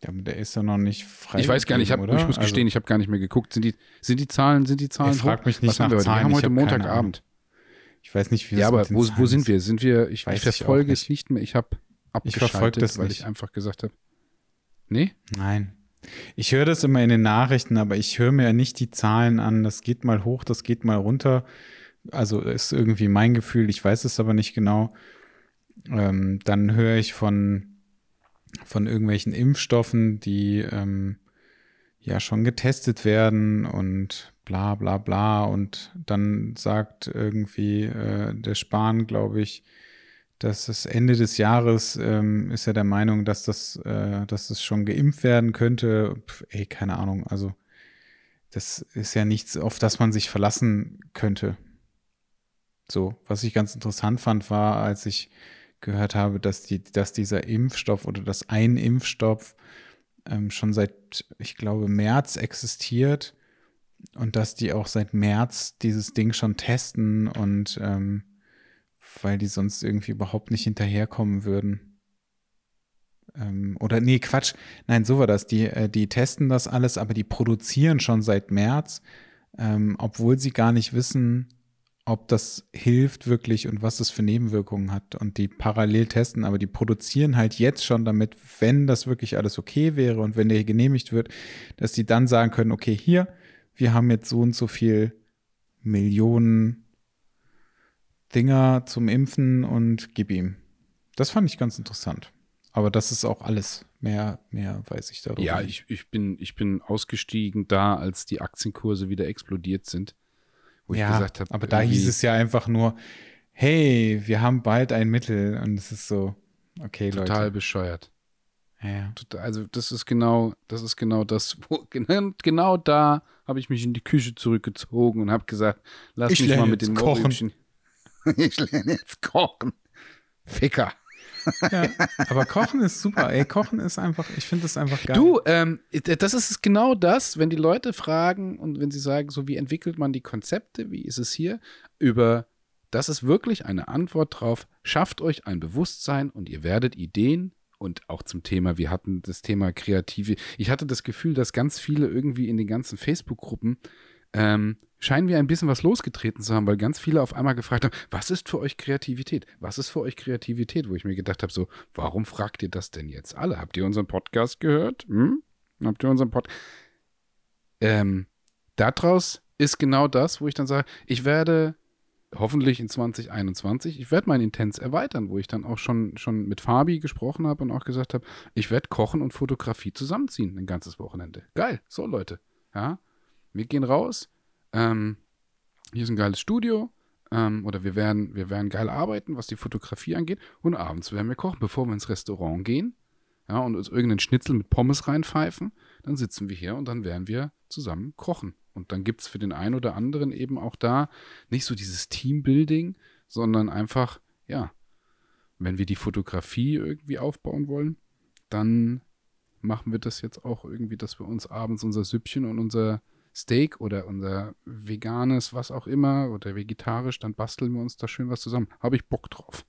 Ja, der ist ja noch nicht frei. Ich weiß gar nicht, ich, hab, ich muss gestehen, also, ich habe gar nicht mehr geguckt. Sind die, sind die Zahlen, sind die Zahlen ich frag mich nicht Was nach haben wir, Zahlen. wir haben heute hab Montagabend. Ich weiß nicht, wie Ja, aber wo, wo sind wir? Sind wir, ich, ich verfolge es nicht mehr. Ich habe abgeschaltet, ich das weil nicht. ich einfach gesagt habe. Nee? Nein. Ich höre das immer in den Nachrichten, aber ich höre mir ja nicht die Zahlen an. Das geht mal hoch, das geht mal runter. Also ist irgendwie mein Gefühl, ich weiß es aber nicht genau. Ähm, dann höre ich von, von irgendwelchen Impfstoffen, die ähm, ja schon getestet werden und bla bla bla. Und dann sagt irgendwie äh, der Spahn, glaube ich, dass das Ende des Jahres ähm, ist er der Meinung, dass das, äh, dass das schon geimpft werden könnte. Pff, ey, keine Ahnung. Also das ist ja nichts, auf das man sich verlassen könnte. So, was ich ganz interessant fand, war, als ich gehört habe, dass, die, dass dieser Impfstoff oder dass ein Impfstoff ähm, schon seit, ich glaube, März existiert und dass die auch seit März dieses Ding schon testen und ähm, weil die sonst irgendwie überhaupt nicht hinterherkommen würden. Ähm, oder nee, Quatsch. Nein, so war das. Die, äh, die testen das alles, aber die produzieren schon seit März, ähm, obwohl sie gar nicht wissen, ob das hilft wirklich und was das für Nebenwirkungen hat. Und die parallel testen, aber die produzieren halt jetzt schon damit, wenn das wirklich alles okay wäre und wenn der genehmigt wird, dass die dann sagen können, okay, hier, wir haben jetzt so und so viel Millionen Dinger zum Impfen und gib ihm. Das fand ich ganz interessant. Aber das ist auch alles. Mehr, mehr weiß ich darüber. Ja, ich, ich, bin, ich bin ausgestiegen da, als die Aktienkurse wieder explodiert sind. Wo ja, ich gesagt habe, aber da hieß es ja einfach nur, hey, wir haben bald ein Mittel. Und es ist so, okay, total Leute. Total bescheuert. Ja. Also das ist genau, das ist genau das, wo, genau da habe ich mich in die Küche zurückgezogen und habe gesagt, lass ich mich mal mit den kochen. ich lerne jetzt kochen. Ficker. Ja, aber Kochen ist super. Ey, Kochen ist einfach, ich finde das einfach geil. Du, ähm, das ist genau das, wenn die Leute fragen und wenn sie sagen, so wie entwickelt man die Konzepte, wie ist es hier, über, das ist wirklich eine Antwort drauf, schafft euch ein Bewusstsein und ihr werdet Ideen und auch zum Thema, wir hatten das Thema Kreative. Ich hatte das Gefühl, dass ganz viele irgendwie in den ganzen Facebook-Gruppen ähm, scheinen wir ein bisschen was losgetreten zu haben, weil ganz viele auf einmal gefragt haben, was ist für euch Kreativität? Was ist für euch Kreativität? Wo ich mir gedacht habe, so, warum fragt ihr das denn jetzt alle? Habt ihr unseren Podcast gehört? Hm? Habt ihr unseren Podcast? Ähm, daraus ist genau das, wo ich dann sage, ich werde hoffentlich in 2021, ich werde mein Intens erweitern, wo ich dann auch schon, schon mit Fabi gesprochen habe und auch gesagt habe, ich werde Kochen und Fotografie zusammenziehen, ein ganzes Wochenende. Geil, so Leute. Ja, wir gehen raus, ähm, hier ist ein geiles Studio, ähm, oder wir werden, wir werden geil arbeiten, was die Fotografie angeht, und abends werden wir kochen, bevor wir ins Restaurant gehen, ja, und uns irgendeinen Schnitzel mit Pommes reinpfeifen, dann sitzen wir hier und dann werden wir zusammen kochen. Und dann gibt es für den einen oder anderen eben auch da nicht so dieses Teambuilding, sondern einfach, ja, wenn wir die Fotografie irgendwie aufbauen wollen, dann machen wir das jetzt auch irgendwie, dass wir uns abends unser Süppchen und unser Steak oder unser veganes, was auch immer, oder vegetarisch, dann basteln wir uns da schön was zusammen. Habe ich Bock drauf.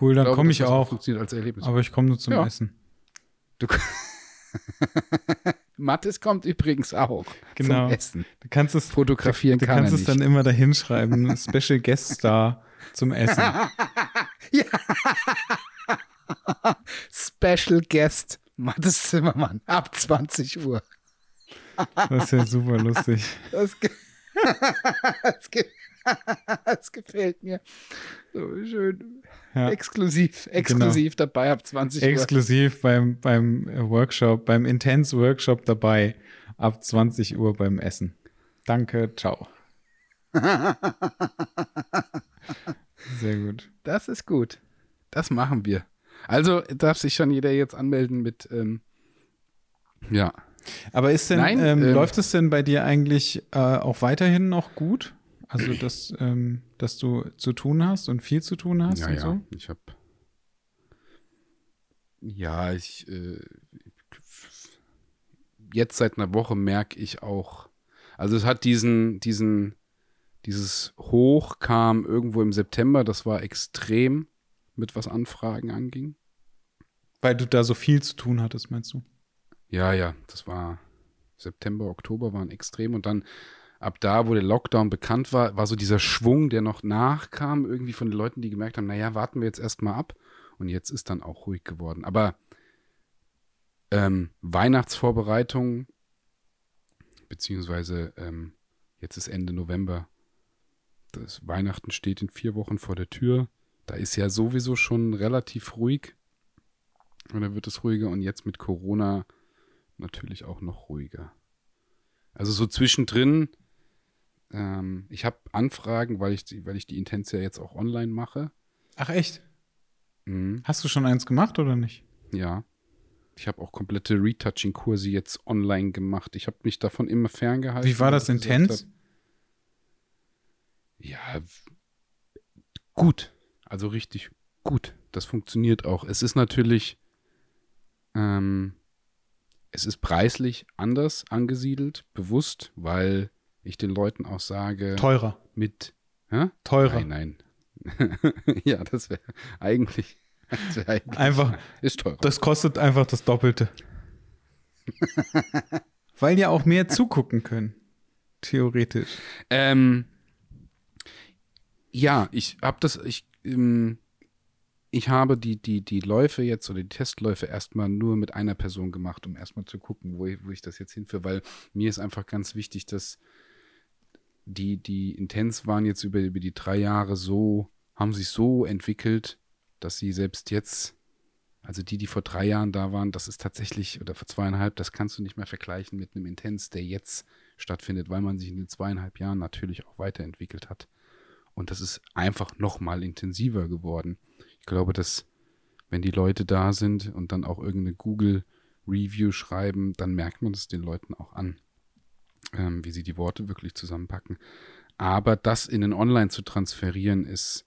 Cool, dann komme ich auch. Funktioniert als Erlebnis. Aber ich komme nur zum ja. Essen. Du Mattes kommt übrigens auch genau. zum Essen. Du kannst es fotografieren. Du, du kannst es dann immer da hinschreiben. Special Guest Star zum Essen. ja. Special Guest Mattes Zimmermann ab 20 Uhr. Das ist ja super lustig. Das, ge das, ge das gefällt mir. So schön. Ja. Exklusiv, exklusiv genau. dabei ab 20 Uhr. Exklusiv beim, beim Workshop, beim Intense Workshop dabei ab 20 Uhr beim Essen. Danke, ciao. Sehr gut. Das ist gut. Das machen wir. Also darf sich schon jeder jetzt anmelden mit, ähm, ja. Aber ist denn, Nein, ähm, äh, läuft es denn bei dir eigentlich äh, auch weiterhin noch gut? Also, dass, ähm, dass du zu tun hast und viel zu tun hast ja, und ja. so? Ich habe. Ja, ich. Äh, jetzt seit einer Woche merke ich auch. Also, es hat diesen, diesen, dieses Hoch kam irgendwo im September, das war extrem, mit was Anfragen anging. Weil du da so viel zu tun hattest, meinst du? Ja, ja, das war September, Oktober waren extrem und dann ab da, wo der Lockdown bekannt war, war so dieser Schwung, der noch nachkam, irgendwie von den Leuten, die gemerkt haben, naja, warten wir jetzt erstmal ab. Und jetzt ist dann auch ruhig geworden. Aber Ähm, Weihnachtsvorbereitung, beziehungsweise ähm, jetzt ist Ende November. Das Weihnachten steht in vier Wochen vor der Tür. Da ist ja sowieso schon relativ ruhig. Und dann wird es ruhiger und jetzt mit Corona natürlich auch noch ruhiger. Also so zwischendrin, ähm, ich habe Anfragen, weil ich, die, weil ich die Intensia jetzt auch online mache. Ach echt? Mhm. Hast du schon eins gemacht oder nicht? Ja. Ich habe auch komplette Retouching-Kurse jetzt online gemacht. Ich habe mich davon immer ferngehalten. Wie war das intens? Ja, gut. Also richtig gut. Das funktioniert auch. Es ist natürlich, ähm, es ist preislich anders angesiedelt, bewusst, weil ich den Leuten auch sage, Teurer. mit, hä? Teurer. Nein, nein. ja, das wäre eigentlich, das wär eigentlich, Einfach, ist teurer. das kostet einfach das Doppelte. Weil ja auch mehr zugucken können. Theoretisch. Ähm, ja, ich habe das, ich, ähm, ich habe die, die, die Läufe jetzt oder die Testläufe erstmal nur mit einer Person gemacht, um erstmal zu gucken, wo ich, wo ich das jetzt hinführe, weil mir ist einfach ganz wichtig, dass die, die Intens waren jetzt über, über die drei Jahre so, haben sich so entwickelt, dass sie selbst jetzt, also die, die vor drei Jahren da waren, das ist tatsächlich, oder vor zweieinhalb, das kannst du nicht mehr vergleichen mit einem Intens, der jetzt stattfindet, weil man sich in den zweieinhalb Jahren natürlich auch weiterentwickelt hat. Und das ist einfach noch mal intensiver geworden. Ich glaube, dass wenn die Leute da sind und dann auch irgendeine Google-Review schreiben, dann merkt man es den Leuten auch an, ähm, wie sie die Worte wirklich zusammenpacken. Aber das in den Online zu transferieren, ist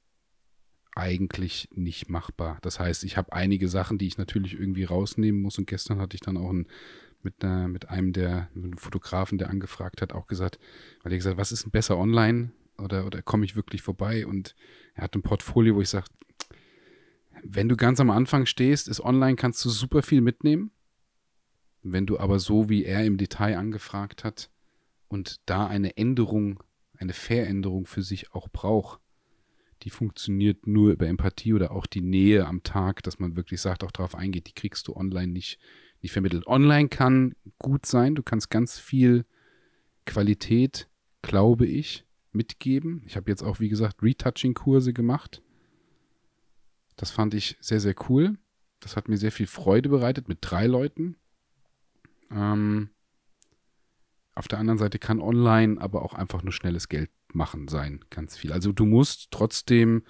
eigentlich nicht machbar. Das heißt, ich habe einige Sachen, die ich natürlich irgendwie rausnehmen muss. Und gestern hatte ich dann auch ein, mit, einer, mit einem der einem Fotografen, der angefragt hat, auch gesagt, weil er gesagt, was ist denn besser online oder, oder komme ich wirklich vorbei? Und er hat ein Portfolio, wo ich sage, wenn du ganz am Anfang stehst, ist online, kannst du super viel mitnehmen. Wenn du aber so, wie er im Detail angefragt hat und da eine Änderung, eine Veränderung für sich auch braucht, die funktioniert nur über Empathie oder auch die Nähe am Tag, dass man wirklich sagt, auch darauf eingeht, die kriegst du online nicht, nicht vermittelt. Online kann gut sein, du kannst ganz viel Qualität, glaube ich, mitgeben. Ich habe jetzt auch, wie gesagt, Retouching-Kurse gemacht. Das fand ich sehr, sehr cool. Das hat mir sehr viel Freude bereitet mit drei Leuten. Ähm, auf der anderen Seite kann online aber auch einfach nur schnelles Geld machen sein, ganz viel. Also du musst trotzdem,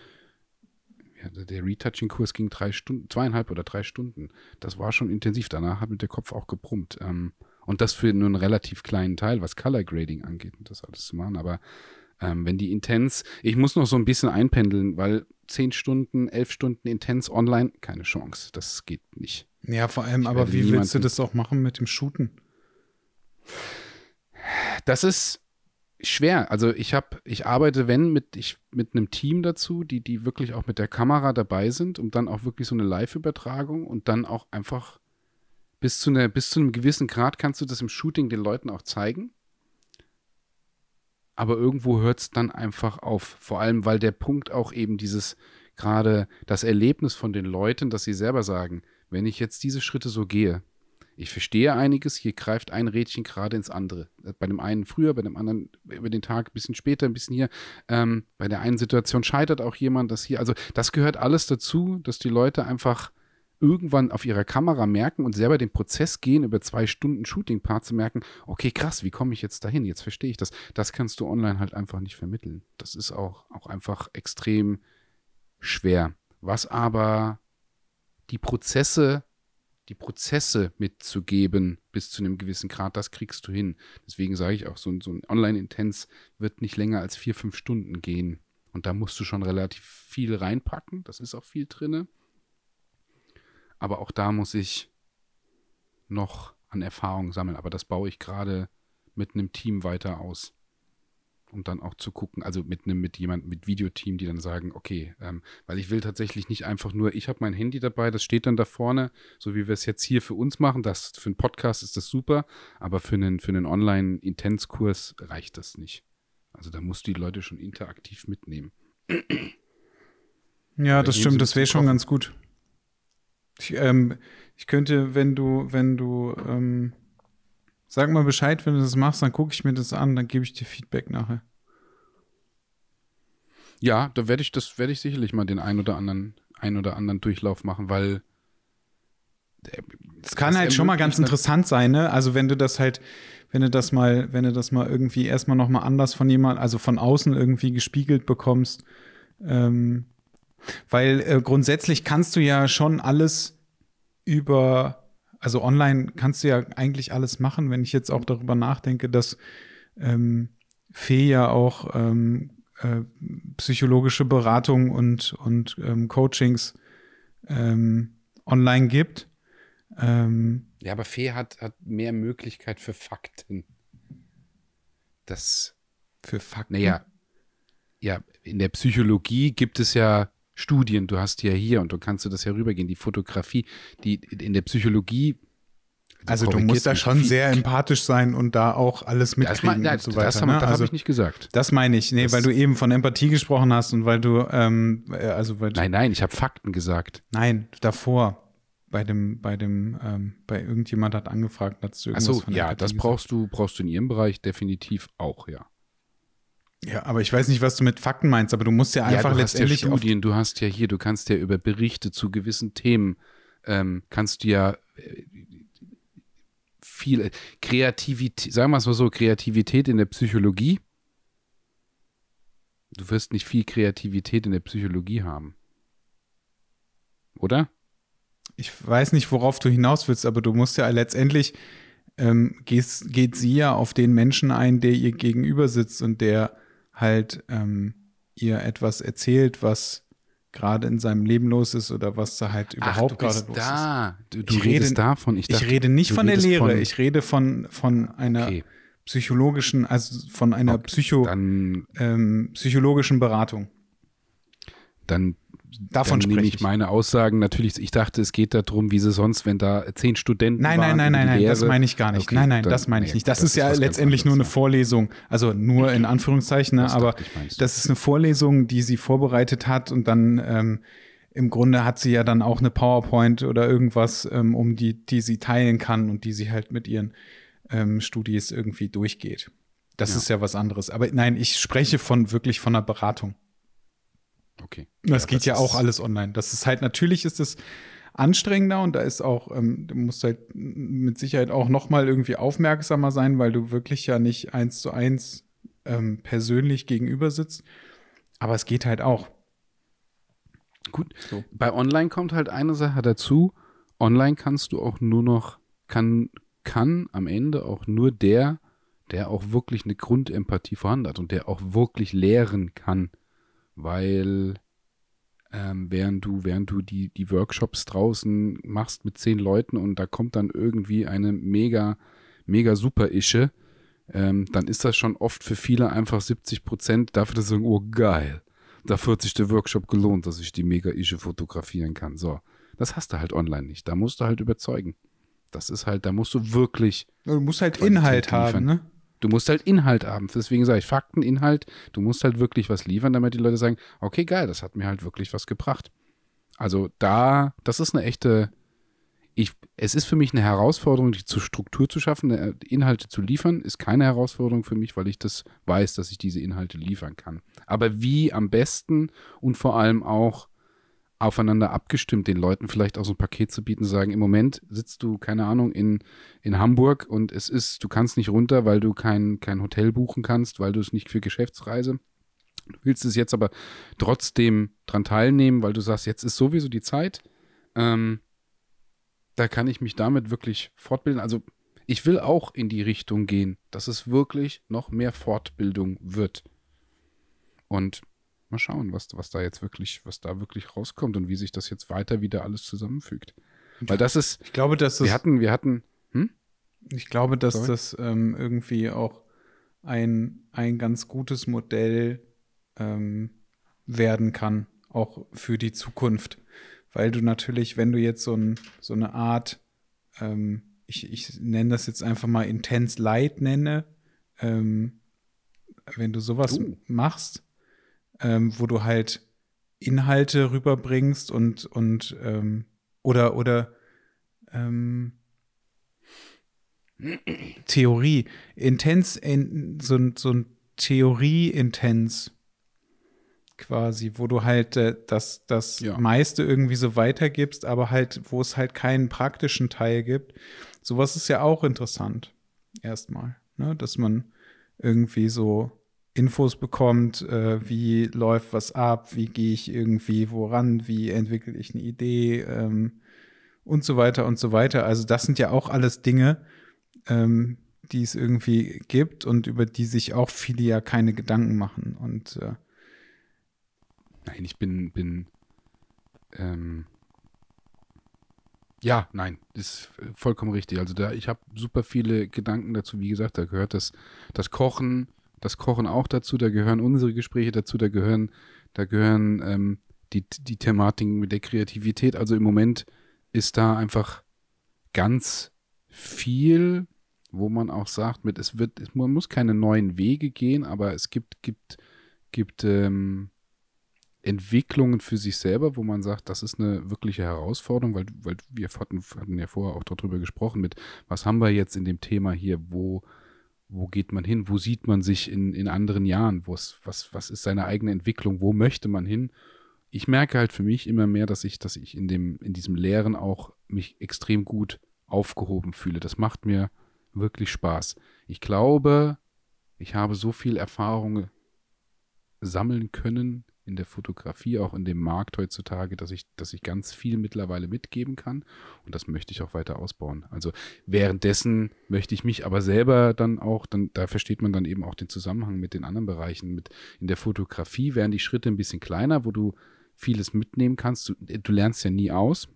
ja, der Retouching-Kurs ging drei Stunden, zweieinhalb oder drei Stunden. Das war schon intensiv. Danach hat mit der Kopf auch gebrummt. Ähm, und das für nur einen relativ kleinen Teil, was Color Grading angeht und das alles zu machen. Aber ähm, wenn die Intens, ich muss noch so ein bisschen einpendeln, weil zehn Stunden, elf Stunden Intens online, keine Chance. Das geht nicht. Ja, vor allem, Ich aber wie willst du das auch machen mit dem Shooten? Das ist schwer. Also ich habe, ich arbeite, wenn, mit, ich, mit einem Team dazu, die, die wirklich auch mit der Kamera dabei sind, um dann auch wirklich so eine Live-Übertragung und dann auch einfach bis zu, einer, bis zu einem gewissen Grad kannst du das im Shooting den Leuten auch zeigen. Aber irgendwo hört es dann einfach auf. Vor allem, weil der Punkt auch eben dieses, gerade das Erlebnis von den Leuten, dass sie selber sagen, wenn ich jetzt diese Schritte so gehe, ich verstehe einiges, hier greift ein Rädchen gerade ins andere. Bei dem einen früher, bei dem anderen über den Tag ein bisschen später, ein bisschen hier. Ähm, bei der einen Situation scheitert auch jemand, das hier. Also das gehört alles dazu, dass die Leute einfach irgendwann auf ihrer Kamera merken und selber den Prozess gehen, über zwei Stunden Shooting-Part zu merken, okay, krass, wie komme ich jetzt dahin? Jetzt verstehe ich das. Das kannst du online halt einfach nicht vermitteln. Das ist auch, auch einfach extrem schwer. Was aber die Prozesse, die Prozesse mitzugeben bis zu einem gewissen Grad, das kriegst du hin. Deswegen sage ich auch, so, so ein Online-Intens wird nicht länger als vier, fünf Stunden gehen. Und da musst du schon relativ viel reinpacken. Das ist auch viel drinne. Aber auch da muss ich noch an Erfahrung sammeln. Aber das baue ich gerade mit einem Team weiter aus. Um dann auch zu gucken, also mit einem, mit jemandem, mit Videoteam, die dann sagen, okay, ähm, weil ich will tatsächlich nicht einfach nur, ich habe mein Handy dabei, das steht dann da vorne, so wie wir es jetzt hier für uns machen. Das für einen Podcast ist das super, aber für einen, für einen Online-Intens-Kurs reicht das nicht. Also da musst du die Leute schon interaktiv mitnehmen. Ja, das stimmt, das wäre schon ganz gut. Ich, ähm, ich könnte, wenn du, wenn du, ähm, sag mal Bescheid, wenn du das machst, dann gucke ich mir das an, dann gebe ich dir Feedback nachher. Ja, da werde ich das werde ich sicherlich mal den ein oder anderen ein oder anderen Durchlauf machen, weil es kann halt schon mal ganz interessant sein, ne? Also wenn du das halt, wenn du das mal, wenn du das mal irgendwie erstmal noch mal anders von jemand, also von außen irgendwie gespiegelt bekommst, ähm, weil äh, grundsätzlich kannst du ja schon alles über, also online kannst du ja eigentlich alles machen, wenn ich jetzt auch darüber nachdenke, dass ähm, Fee ja auch ähm, äh, psychologische Beratung und, und ähm, Coachings ähm, online gibt. Ähm, ja, aber Fee hat, hat mehr Möglichkeit für Fakten. Das. Für Fakten? Naja, ja, in der Psychologie gibt es ja Studien, du hast ja hier und du kannst du das ja rübergehen, die Fotografie, die in der Psychologie also du musst da schon sehr empathisch sein und da auch alles mitkriegen das, und so weiter. Das, haben, ne? also, habe ich nicht gesagt. Das meine ich. Nee, das, weil du eben von Empathie gesprochen hast und weil du, ähm, äh, also weil Nein, nein, ich habe Fakten gesagt. Nein, davor. Bei dem, bei dem, ähm, bei irgendjemand hat angefragt, du irgendwas Ach so, von ja, das brauchst du, brauchst du in ihrem Bereich definitiv auch, ja. Ja, aber ich weiß nicht, was du mit Fakten meinst, aber du musst ja einfach ja, du letztendlich. Hast ja Studien, du hast ja hier, du kannst ja über Berichte zu gewissen Themen, ähm, kannst du ja äh, viel Kreativität, sagen wir es mal so, Kreativität in der Psychologie. Du wirst nicht viel Kreativität in der Psychologie haben. Oder? Ich weiß nicht, worauf du hinaus willst, aber du musst ja letztendlich, ähm, gehst, geht sie ja auf den Menschen ein, der ihr gegenüber sitzt und der halt ähm, ihr etwas erzählt, was gerade in seinem Leben los ist oder was da halt überhaupt gerade los da. ist. Du, du ich rede davon. Ich, dachte, ich rede nicht von der Lehre, von, ich rede von, von einer okay. psychologischen, also von einer okay, Psycho, dann, ähm, psychologischen Beratung. Dann Davon dann nehme ich, ich meine Aussagen natürlich. Ich dachte, es geht darum, wie sie sonst, wenn da zehn Studenten nein, waren. Nein, nein, nein, nein, das meine ich gar nicht. Okay, nein, nein, dann, das meine ich nicht. Das, das ist ja letztendlich nur eine Vorlesung. Also nur in Anführungszeichen, ne, aber das ist eine Vorlesung, die sie vorbereitet hat und dann ähm, im Grunde hat sie ja dann auch eine PowerPoint oder irgendwas, ähm, um die, die sie teilen kann und die sie halt mit ihren ähm, Studis irgendwie durchgeht. Das ja. ist ja was anderes. Aber nein, ich spreche von wirklich von einer Beratung. Okay. Das ja, geht das ja auch alles online. Das ist halt, natürlich ist es anstrengender und da ist auch, ähm, du musst halt mit Sicherheit auch noch mal irgendwie aufmerksamer sein, weil du wirklich ja nicht eins zu eins ähm, persönlich gegenüber sitzt. Aber es geht halt auch. Gut. So. Bei Online kommt halt eine Sache dazu. Online kannst du auch nur noch, kann, kann am Ende auch nur der, der auch wirklich eine Grundempathie vorhanden hat und der auch wirklich lehren kann weil ähm, während du, während du die, die Workshops draußen machst mit zehn Leuten und da kommt dann irgendwie eine mega, mega super Ische, ähm, dann ist das schon oft für viele einfach 70 Prozent dafür, dass sie sagen, oh geil, dafür hat sich der Workshop gelohnt, dass ich die mega Ische fotografieren kann. So, das hast du halt online nicht. Da musst du halt überzeugen. Das ist halt, da musst du wirklich. Du musst halt Inhalt haben, ne? Du musst halt Inhalt haben. Deswegen sage ich Fakten, Inhalt. Du musst halt wirklich was liefern, damit die Leute sagen, okay, geil, das hat mir halt wirklich was gebracht. Also da, das ist eine echte, ich, es ist für mich eine Herausforderung, die zur Struktur zu schaffen, Inhalte zu liefern, ist keine Herausforderung für mich, weil ich das weiß, dass ich diese Inhalte liefern kann. Aber wie am besten und vor allem auch aufeinander abgestimmt, den Leuten vielleicht auch so ein Paket zu bieten, sagen, im Moment sitzt du, keine Ahnung, in, in Hamburg und es ist, du kannst nicht runter, weil du kein, kein Hotel buchen kannst, weil du es nicht für Geschäftsreise. Du willst es jetzt aber trotzdem dran teilnehmen, weil du sagst, jetzt ist sowieso die Zeit. Ähm, da kann ich mich damit wirklich fortbilden. Also ich will auch in die Richtung gehen, dass es wirklich noch mehr Fortbildung wird. Und mal schauen, was, was da jetzt wirklich, was da wirklich rauskommt und wie sich das jetzt weiter wieder alles zusammenfügt. Weil das ist. Ich glaube, dass das. Wir hatten, wir hatten. Hm? Ich glaube, dass Sorry? das ähm, irgendwie auch ein, ein ganz gutes Modell ähm, werden kann, auch für die Zukunft. Weil du natürlich, wenn du jetzt so, ein, so eine Art, ähm, ich, ich nenne das jetzt einfach mal Intense Light nenne, ähm, wenn du sowas uh. machst, ähm, wo du halt Inhalte rüberbringst und, und ähm, oder, oder ähm, Theorie. Intens, in, so, so ein Theorie-Intens quasi, wo du halt äh, das, das Ja. meiste irgendwie so weitergibst, aber halt, wo es halt keinen praktischen Teil gibt. Sowas ist ja auch interessant. Erstmal, ne? Dass man irgendwie so Infos bekommt, äh, wie läuft was ab, wie gehe ich irgendwie woran, wie entwickle ich eine Idee ähm, und so weiter und so weiter. Also das sind ja auch alles Dinge, ähm, die es irgendwie gibt und über die sich auch viele ja keine Gedanken machen. Und äh, Nein, ich bin, bin, ähm, ja, nein, ist vollkommen richtig. Also da, ich habe super viele Gedanken dazu. Wie gesagt, da gehört das, das Kochen, das Kochen auch dazu. Da gehören unsere Gespräche dazu. Da gehören, da gehören ähm, die, die Thematiken mit der Kreativität. Also im Moment ist da einfach ganz viel, wo man auch sagt, mit es wird, man muss keine neuen Wege gehen, aber es gibt, gibt, gibt ähm, Entwicklungen für sich selber, wo man sagt, das ist eine wirkliche Herausforderung, weil, weil wir hatten, hatten ja vorher auch darüber gesprochen, mit was haben wir jetzt in dem Thema hier, wo, wo geht man hin, wo sieht man sich in, in anderen Jahren, was, was ist seine eigene Entwicklung, wo möchte man hin? Ich merke halt für mich immer mehr, dass ich, dass ich in dem, in diesem Lehren auch mich extrem gut aufgehoben fühle. Das macht mir wirklich Spaß. Ich glaube, ich habe so viel Erfahrung sammeln können in der Fotografie, auch in dem Markt heutzutage, dass ich, dass ich ganz viel mittlerweile mitgeben kann. Und das möchte ich auch weiter ausbauen. Also währenddessen möchte ich mich aber selber dann auch, dann, da versteht man dann eben auch den Zusammenhang mit den anderen Bereichen. Mit in der Fotografie werden die Schritte ein bisschen kleiner, wo du vieles mitnehmen kannst. Du, du lernst ja nie aus.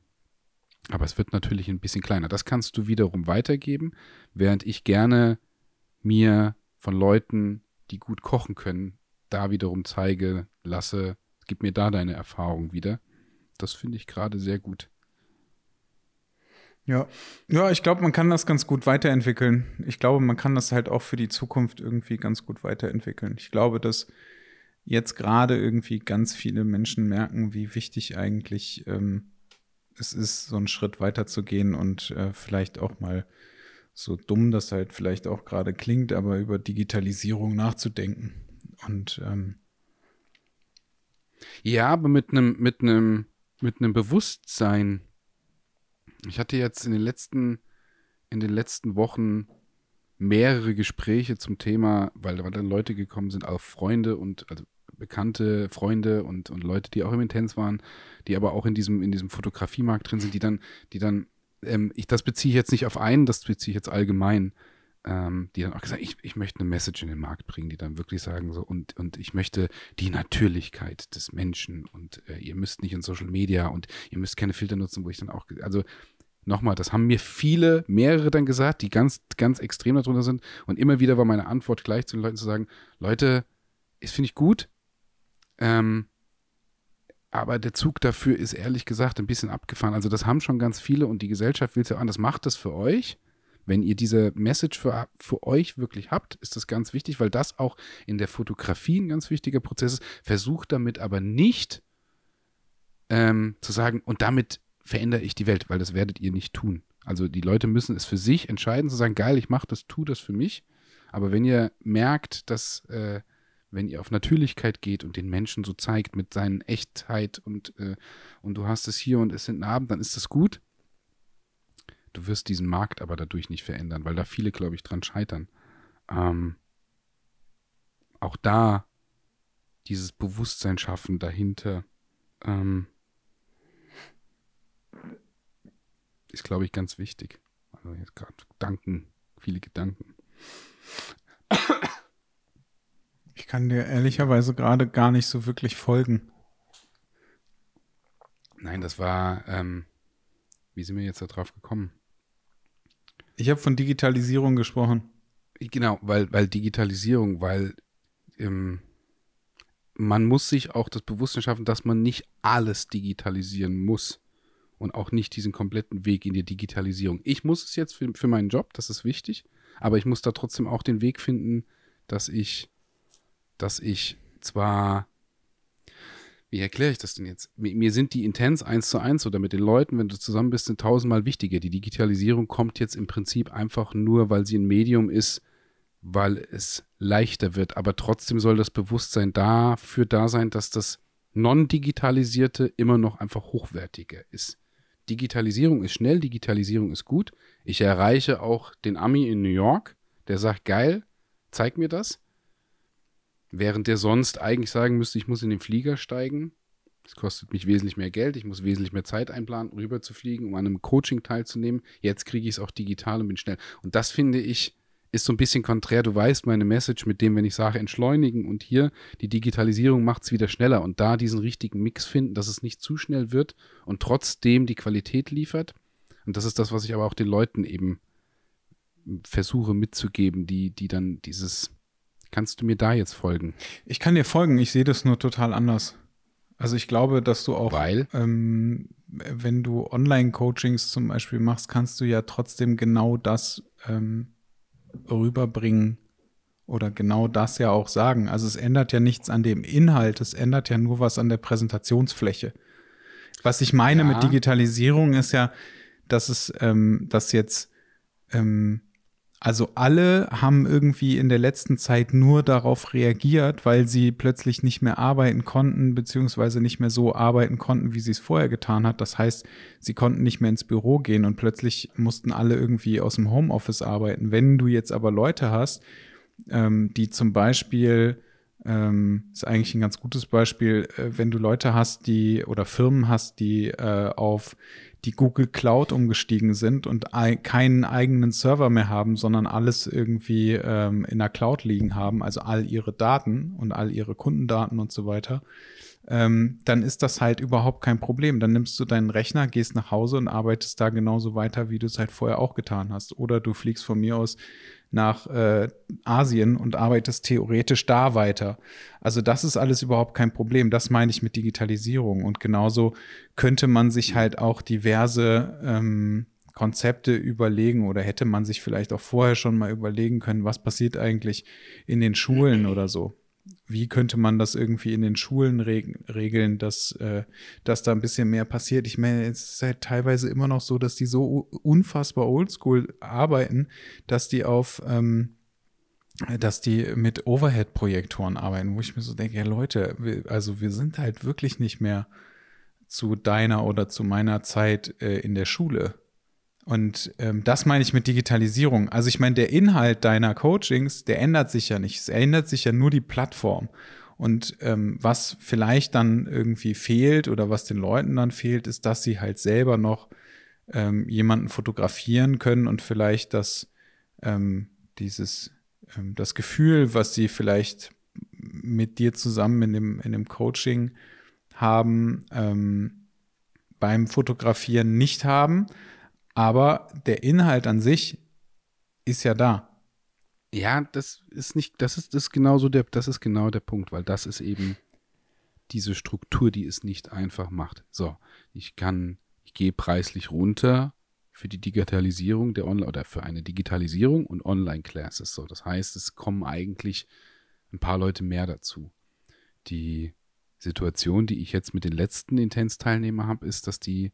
Aber es wird natürlich ein bisschen kleiner. Das kannst du wiederum weitergeben, während ich gerne mir von Leuten, die gut kochen können, da wiederum zeige, lasse, gib mir da deine Erfahrung wieder. Das finde ich gerade sehr gut. ja, ja, ich glaube, man kann das ganz gut weiterentwickeln. Ich glaube, man kann das halt auch für die Zukunft irgendwie ganz gut weiterentwickeln. Ich glaube, dass jetzt gerade irgendwie ganz viele Menschen merken, wie wichtig eigentlich ähm, es ist, so einen Schritt weiterzugehen und äh, vielleicht auch mal so dumm das halt vielleicht auch gerade klingt, aber über Digitalisierung nachzudenken. Und ähm, Ja, aber mit einem, mit einem, mit einem Bewusstsein. Ich hatte jetzt in den letzten, in den letzten Wochen mehrere Gespräche zum Thema, weil, weil dann Leute gekommen sind, auch Freunde und also bekannte Freunde und, und Leute, die auch im Intens waren, die aber auch in diesem, in diesem Fotografiemarkt drin sind, die dann, die dann, ähm, ich, das beziehe ich jetzt nicht auf einen, das beziehe ich jetzt allgemein, ähm, die dann auch gesagt, ich, ich möchte eine Message in den Markt bringen, die dann wirklich sagen so, und, und ich möchte die Natürlichkeit des Menschen und äh, ihr müsst nicht in Social Media und ihr müsst keine Filter nutzen, wo ich dann auch, also nochmal, das haben mir viele, mehrere dann gesagt, die ganz, ganz extrem darunter sind und immer wieder war meine Antwort gleich zu den Leuten zu sagen, Leute, das finde ich gut, ähm, aber der Zug dafür ist ehrlich gesagt ein bisschen abgefahren. Also das haben schon ganz viele und die Gesellschaft will es ja anders. Macht das für euch. Wenn ihr diese Message für, für euch wirklich habt, ist das ganz wichtig, weil das auch in der Fotografie ein ganz wichtiger Prozess ist. Versucht damit aber nicht ähm, zu sagen, und damit verändere ich die Welt, weil das werdet ihr nicht tun. Also die Leute müssen es für sich entscheiden, zu sagen, geil, ich mache das, tu das für mich. Aber wenn ihr merkt, dass äh, wenn ihr auf Natürlichkeit geht und den Menschen so zeigt mit seinen Echtheit und, äh, und du hast es hier und es sind Narben, dann ist das gut. Du wirst diesen Markt aber dadurch nicht verändern, weil da viele, glaube ich, dran scheitern. Ähm, auch da dieses Bewusstsein schaffen dahinter ähm, ist, glaube ich, ganz wichtig. Also jetzt gerade Gedanken, viele Gedanken. ich kann dir ehrlicherweise gerade gar nicht so wirklich folgen. Nein, das war, ähm, wie sind wir jetzt da drauf gekommen? Ich habe von Digitalisierung gesprochen. Genau, weil, weil Digitalisierung, weil ähm, man muss sich auch das Bewusstsein schaffen, dass man nicht alles digitalisieren muss und auch nicht diesen kompletten Weg in die Digitalisierung. Ich muss es jetzt für, für meinen Job, das ist wichtig, aber ich muss da trotzdem auch den Weg finden, dass ich, dass ich zwar Wie erkläre ich das denn jetzt? Mir, mir sind die Intents eins zu eins oder mit den Leuten, wenn du zusammen bist, sind tausendmal wichtiger. Die Digitalisierung kommt jetzt im Prinzip einfach nur, weil sie ein Medium ist, weil es leichter wird. Aber trotzdem soll das Bewusstsein dafür da sein, dass das non-digitalisierte immer noch einfach hochwertiger ist. Digitalisierung ist schnell, Digitalisierung ist gut. Ich erreiche auch den Ami in New York, der sagt, geil, zeig mir das. Während der sonst eigentlich sagen müsste, ich muss in den Flieger steigen. Das kostet mich wesentlich mehr Geld. Ich muss wesentlich mehr Zeit einplanen, rüber zu fliegen, um an einem Coaching teilzunehmen. Jetzt kriege ich es auch digital und bin schnell. Und das finde ich, ist so ein bisschen konträr. Du weißt meine Message mit dem, wenn ich sage entschleunigen und hier die Digitalisierung macht es wieder schneller und da diesen richtigen Mix finden, dass es nicht zu schnell wird und trotzdem die Qualität liefert. Und das ist das, was ich aber auch den Leuten eben versuche mitzugeben, die, die dann dieses Kannst du mir da jetzt folgen? Ich kann dir folgen, ich sehe das nur total anders. Also ich glaube, dass du auch, Weil? Ähm, wenn du Online-Coachings zum Beispiel machst, kannst du ja trotzdem genau das ähm, rüberbringen oder genau das ja auch sagen. Also es ändert ja nichts an dem Inhalt, es ändert ja nur was an der Präsentationsfläche. Was ich meine Ja. mit Digitalisierung ist ja, dass es, ähm, dass jetzt ähm, also alle haben irgendwie in der letzten Zeit nur darauf reagiert, weil sie plötzlich nicht mehr arbeiten konnten, beziehungsweise nicht mehr so arbeiten konnten, wie sie es vorher getan hat. Das heißt, sie konnten nicht mehr ins Büro gehen und plötzlich mussten alle irgendwie aus dem Homeoffice arbeiten. Wenn du jetzt aber Leute hast, ähm, die zum Beispiel, ähm, ist eigentlich ein ganz gutes Beispiel, äh, wenn du Leute hast, die oder Firmen hast, die äh, auf die Google Cloud umgestiegen sind und ei keinen eigenen Server mehr haben, sondern alles irgendwie ähm, in der Cloud liegen haben, also all ihre Daten und all ihre Kundendaten und so weiter, ähm, dann ist das halt überhaupt kein Problem. Dann nimmst du deinen Rechner, gehst nach Hause und arbeitest da genauso weiter, wie du es halt vorher auch getan hast. Oder du fliegst von mir aus nach äh, Asien und arbeitest theoretisch da weiter. Also das ist alles überhaupt kein Problem. Das meine ich mit Digitalisierung. Und genauso könnte man sich halt auch diverse ähm, Konzepte überlegen oder hätte man sich vielleicht auch vorher schon mal überlegen können, was passiert eigentlich in den Schulen oder so. Wie könnte man das irgendwie in den Schulen reg regeln, dass, äh, dass da ein bisschen mehr passiert? Ich meine, es ist halt teilweise immer noch so, dass die so unfassbar oldschool arbeiten, dass die auf, ähm, dass die mit Overhead-Projektoren arbeiten, wo ich mir so denke, ja Leute, wir, also wir sind halt wirklich nicht mehr zu deiner oder zu meiner Zeit äh, in der Schule. Und ähm, das meine ich mit Digitalisierung. Also ich meine, der Inhalt deiner Coachings, der ändert sich ja nicht. Es ändert sich ja nur die Plattform. Und ähm, was vielleicht dann irgendwie fehlt oder was den Leuten dann fehlt, ist, dass sie halt selber noch ähm, jemanden fotografieren können und vielleicht das, ähm, dieses, ähm, das Gefühl, was sie vielleicht mit dir zusammen in dem, in dem Coaching haben, ähm, beim Fotografieren nicht haben. Aber der Inhalt an sich ist ja da. Ja, das ist nicht, das ist, das ist genauso der, das ist genau der Punkt, weil das ist eben diese Struktur, die es nicht einfach macht. So, ich kann, ich gehe preislich runter für die Digitalisierung der Online oder für eine Digitalisierung und Online-Classes. So, das heißt, es kommen eigentlich ein paar Leute mehr dazu. Die Situation, die ich jetzt mit den letzten Intens-Teilnehmern habe, ist, dass die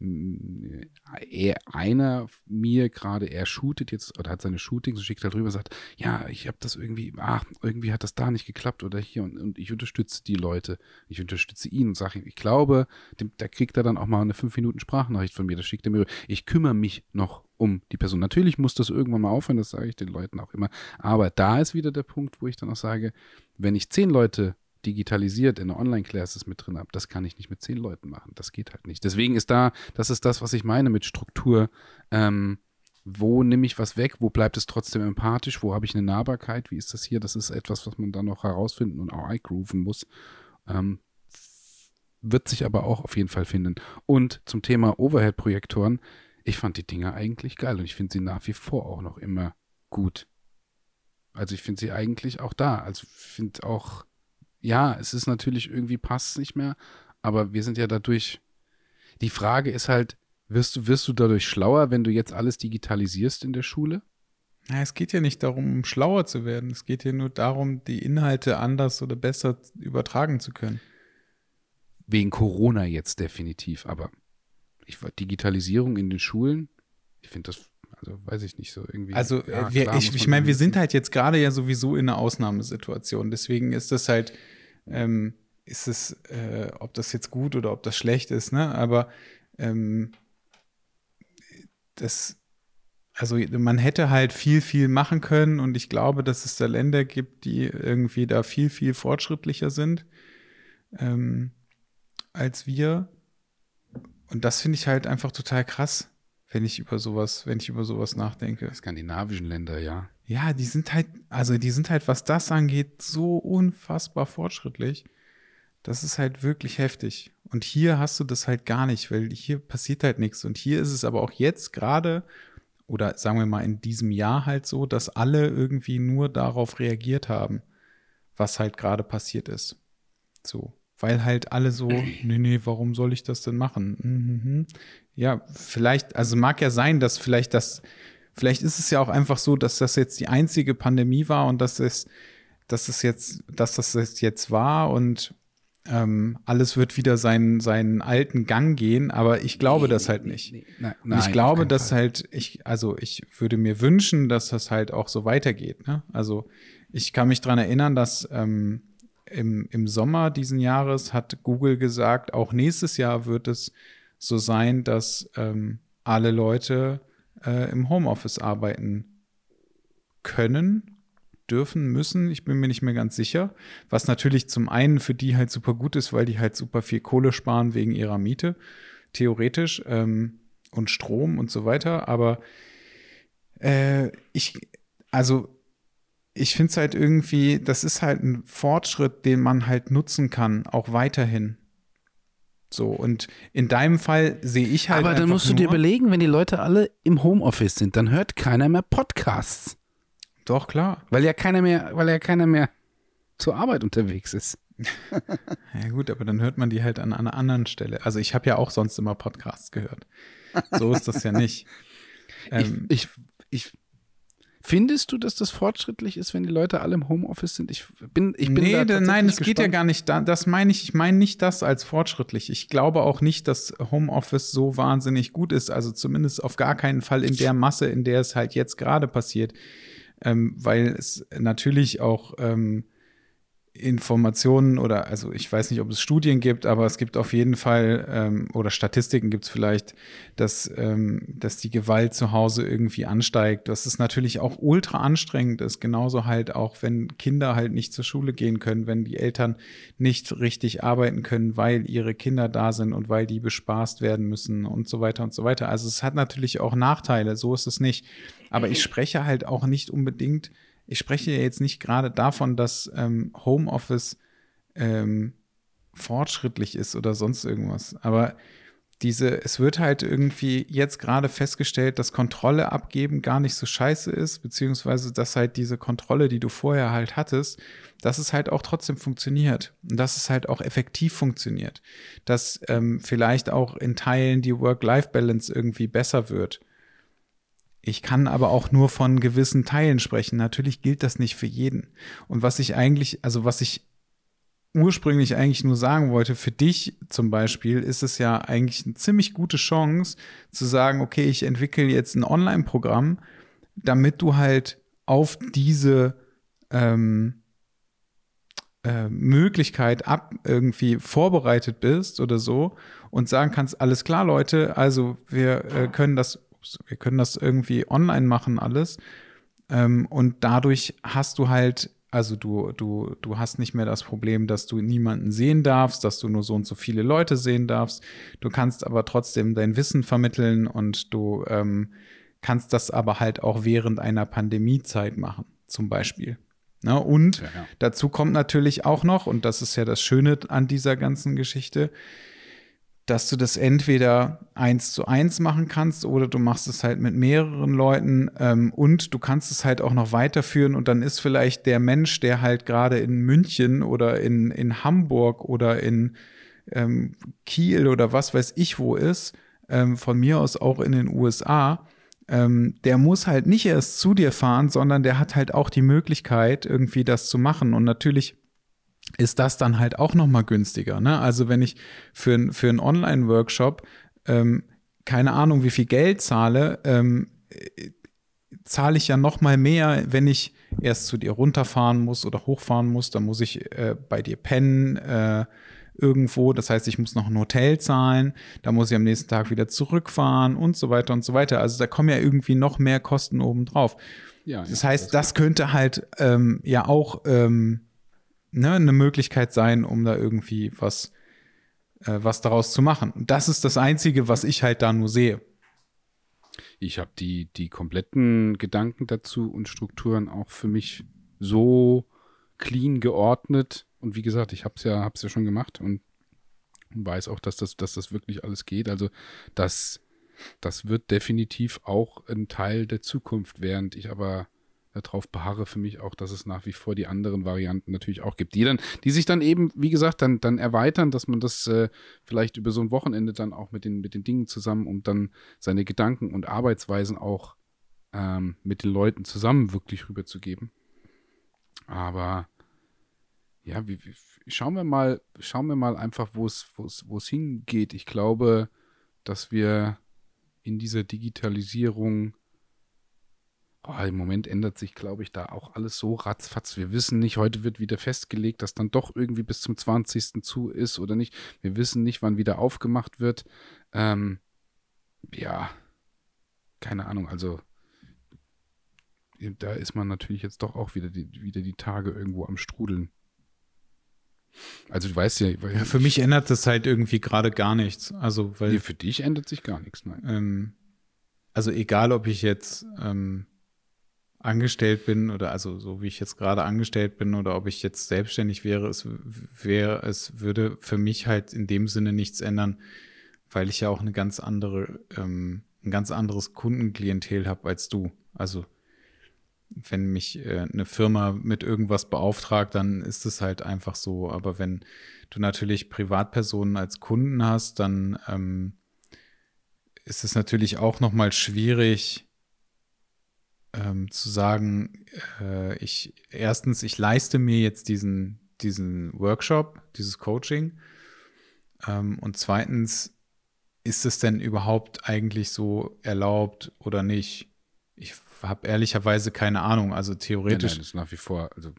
er, einer mir gerade, er shootet jetzt oder hat seine Shootings und schickt halt rüber sagt, ja, ich habe das irgendwie, ach, irgendwie hat das da nicht geklappt oder hier und, und ich unterstütze die Leute, ich unterstütze ihn und sage ich glaube, dem, da kriegt er dann auch mal eine 5 Minuten Sprachnachricht von mir, das schickt er mir. Ich kümmere mich noch um die Person. Natürlich muss das irgendwann mal aufhören, das sage ich den Leuten auch immer, aber da ist wieder der Punkt, wo ich dann auch sage, wenn ich zehn Leute digitalisiert in der Online-Classes mit drin habe, das kann ich nicht mit zehn Leuten machen. Das geht halt nicht. Deswegen ist da, das ist das, was ich meine mit Struktur. Ähm, wo nehme ich was weg? Wo bleibt es trotzdem empathisch? Wo habe ich eine Nahbarkeit? Wie ist das hier? Das ist etwas, was man dann noch herausfinden und auch eingrooven muss. Ähm, wird sich aber auch auf jeden Fall finden. Und zum Thema Overhead-Projektoren, ich fand die Dinger eigentlich geil und ich finde sie nach wie vor auch noch immer gut. Also ich finde sie eigentlich auch da. Also ich finde auch, ja, es ist natürlich irgendwie passt nicht mehr, aber wir sind ja dadurch. Die Frage ist halt, wirst du, wirst du dadurch schlauer, wenn du jetzt alles digitalisierst in der Schule? Ja, es geht ja nicht darum, um schlauer zu werden. Es geht ja nur darum, die Inhalte anders oder besser übertragen zu können. wegen Corona jetzt definitiv, aber ich Digitalisierung in den Schulen, ich finde das, also weiß ich nicht so irgendwie. Also ja, äh, wir, klar, ich, ich meine, wir sind halt jetzt gerade ja sowieso in einer Ausnahmesituation, deswegen ist das halt, ähm, ist es, äh, ob das jetzt gut oder ob das schlecht ist, ne? Aber ähm, das, also man hätte halt viel, viel machen können und ich glaube, dass es da Länder gibt, die irgendwie da viel, viel fortschrittlicher sind ähm, als wir. Und das finde ich halt einfach total krass, wenn ich über sowas, wenn ich über sowas nachdenke. Skandinavischen Länder, ja. Ja, die sind halt, also die sind halt, was das angeht, so unfassbar fortschrittlich. Das ist halt wirklich heftig. Und hier hast du das halt gar nicht, weil hier passiert halt nichts. Und hier ist es aber auch jetzt gerade, oder sagen wir mal in diesem Jahr halt so, dass alle irgendwie nur darauf reagiert haben, was halt gerade passiert ist. So. Weil halt alle so, nee, nee, warum soll ich das denn machen? Mhm. Ja, vielleicht, also mag ja sein, dass vielleicht das, vielleicht ist es ja auch einfach so, dass das jetzt die einzige Pandemie war und dass es, dass es jetzt, dass das jetzt war und ähm, alles wird wieder seinen, seinen alten Gang gehen, aber ich glaube nee, das halt nicht. Nee, nein, ich glaube, dass Fall. halt, ich, also ich würde mir wünschen, dass das halt auch so weitergeht. Ne? Also ich kann mich dran erinnern, dass ähm, im, im Sommer diesen Jahres hat Google gesagt, auch nächstes Jahr wird es so sein, dass ähm, alle Leute äh, im Homeoffice arbeiten können dürfen, müssen. Ich bin mir nicht mehr ganz sicher. Was natürlich zum einen für die halt super gut ist, weil die halt super viel Kohle sparen wegen ihrer Miete, theoretisch, ähm, und Strom und so weiter. Aber äh, ich, also ich finde es halt irgendwie, das ist halt ein Fortschritt, den man halt nutzen kann, auch weiterhin. So, und in deinem Fall sehe ich halt. Aber dann musst du dir überlegen, wenn die Leute alle im Homeoffice sind, dann hört keiner mehr Podcasts. Doch, klar. Weil ja keiner mehr, weil ja keiner mehr zur Arbeit unterwegs ist. ja, gut, aber dann hört man die halt an einer anderen Stelle. Also ich habe ja auch sonst immer Podcasts gehört. So ist das ja nicht. Ähm, ich, ich, ich Findest du, dass das fortschrittlich ist, wenn die Leute alle im Homeoffice sind? Ich bin, ich bin nee, da nein, es geht ja gar nicht. Da, das meine ich. Ich meine nicht das als fortschrittlich. Ich glaube auch nicht, dass Homeoffice so wahnsinnig gut ist. Also zumindest auf gar keinen Fall in der Masse, in der es halt jetzt gerade passiert ähm, weil es natürlich auch ähm, Informationen oder also ich weiß nicht, ob es Studien gibt, aber es gibt auf jeden Fall ähm, oder Statistiken gibt es vielleicht, dass, ähm, dass die Gewalt zu Hause irgendwie ansteigt. Das ist natürlich auch ultra anstrengend ist, genauso halt auch, wenn Kinder halt nicht zur Schule gehen können, wenn die Eltern nicht richtig arbeiten können, weil ihre Kinder da sind und weil die bespaßt werden müssen und so weiter und so weiter. Also es hat natürlich auch Nachteile, so ist es nicht. Aber ich spreche halt auch nicht unbedingt ich spreche jetzt nicht gerade davon, dass ähm, Homeoffice ähm, fortschrittlich ist oder sonst irgendwas. Aber diese, es wird halt irgendwie jetzt gerade festgestellt, dass Kontrolle abgeben gar nicht so scheiße ist, beziehungsweise dass halt diese Kontrolle, die du vorher halt hattest, dass es halt auch trotzdem funktioniert und dass es halt auch effektiv funktioniert, dass ähm, vielleicht auch in Teilen die Work-Life-Balance irgendwie besser wird ich kann aber auch nur von gewissen Teilen sprechen. Natürlich gilt das nicht für jeden. Und was ich eigentlich, also was ich ursprünglich eigentlich nur sagen wollte, für dich zum Beispiel ist es ja eigentlich eine ziemlich gute Chance zu sagen, okay, ich entwickle jetzt ein Online-Programm, damit du halt auf diese ähm, äh, Möglichkeit ab irgendwie vorbereitet bist oder so und sagen kannst, alles klar, Leute, also wir äh, können das wir können das irgendwie online machen alles. Ähm, und dadurch hast du halt, also du, du, du hast nicht mehr das Problem, dass du niemanden sehen darfst, dass du nur so und so viele Leute sehen darfst. Du kannst aber trotzdem dein Wissen vermitteln und du ähm, kannst das aber halt auch während einer Pandemiezeit machen, zum Beispiel. Ne? Und ja, ja. dazu kommt natürlich auch noch, und das ist ja das Schöne an dieser ganzen Geschichte, dass du das entweder eins zu eins machen kannst oder du machst es halt mit mehreren Leuten ähm, und du kannst es halt auch noch weiterführen und dann ist vielleicht der Mensch, der halt gerade in München oder in, in Hamburg oder in ähm, Kiel oder was weiß ich wo ist, ähm, von mir aus auch in den USA, ähm, der muss halt nicht erst zu dir fahren, sondern der hat halt auch die Möglichkeit, irgendwie das zu machen. Und natürlich ist das dann halt auch noch mal günstiger. Ne? Also wenn ich für, für einen Online-Workshop ähm, keine Ahnung, wie viel Geld zahle, ähm, zahle ich ja noch mal mehr, wenn ich erst zu dir runterfahren muss oder hochfahren muss. Dann muss ich äh, bei dir pennen äh, irgendwo. Das heißt, ich muss noch ein Hotel zahlen. Da muss ich am nächsten Tag wieder zurückfahren und so weiter und so weiter. Also da kommen ja irgendwie noch mehr Kosten obendrauf. Ja, das heißt, das, das könnte halt ähm, ja auch ähm, ne, eine Möglichkeit sein, um da irgendwie was, äh, was daraus zu machen. Und das ist das Einzige, was ich halt da nur sehe. Ich habe die, die kompletten Gedanken dazu und Strukturen auch für mich so clean geordnet. Und wie gesagt, ich habe es ja, hab's ja schon gemacht und weiß auch, dass das, dass das wirklich alles geht. Also das, das wird definitiv auch ein Teil der Zukunft, während ich aber darauf beharre für mich auch, dass es nach wie vor die anderen Varianten natürlich auch gibt, die dann, die sich dann eben, wie gesagt, dann, dann erweitern, dass man das äh, vielleicht über so ein Wochenende dann auch mit den, mit den Dingen zusammen und dann seine Gedanken und Arbeitsweisen auch ähm, mit den Leuten zusammen wirklich rüberzugeben. Aber ja, wie, wie, schauen wir mal, schauen wir mal einfach, wo es, wo es, wo es hingeht. Ich glaube, dass wir in dieser Digitalisierung Oh, Im Moment ändert sich, glaube ich, da auch alles so ratzfatz. Wir wissen nicht, heute wird wieder festgelegt, dass dann doch irgendwie bis zum 20. zu ist oder nicht. Wir wissen nicht, wann wieder aufgemacht wird. Ähm, ja, keine Ahnung. Also da ist man natürlich jetzt doch auch wieder die, wieder die Tage irgendwo am Strudeln. Also du weißt ja, ja für mich ändert das halt irgendwie gerade gar nichts. Also weil nee, für dich ändert sich gar nichts, nein. Ähm, also egal, ob ich jetzt ähm, angestellt bin oder also so wie ich jetzt gerade angestellt bin oder ob ich jetzt selbstständig wäre, es wäre, es würde für mich halt in dem Sinne nichts ändern, weil ich ja auch eine ganz andere, ähm, ein ganz anderes Kundenklientel habe als du. Also wenn mich äh, eine Firma mit irgendwas beauftragt, dann ist es halt einfach so. Aber wenn du natürlich Privatpersonen als Kunden hast, dann ähm, ist es natürlich auch noch mal schwierig, ähm, zu sagen, äh, ich erstens, ich leiste mir jetzt diesen, diesen Workshop, dieses Coaching. Ähm, und zweitens, ist es denn überhaupt eigentlich so erlaubt oder nicht? Ich habe ehrlicherweise keine Ahnung. Also theoretisch. Nein, nein, ist nach wie vor, also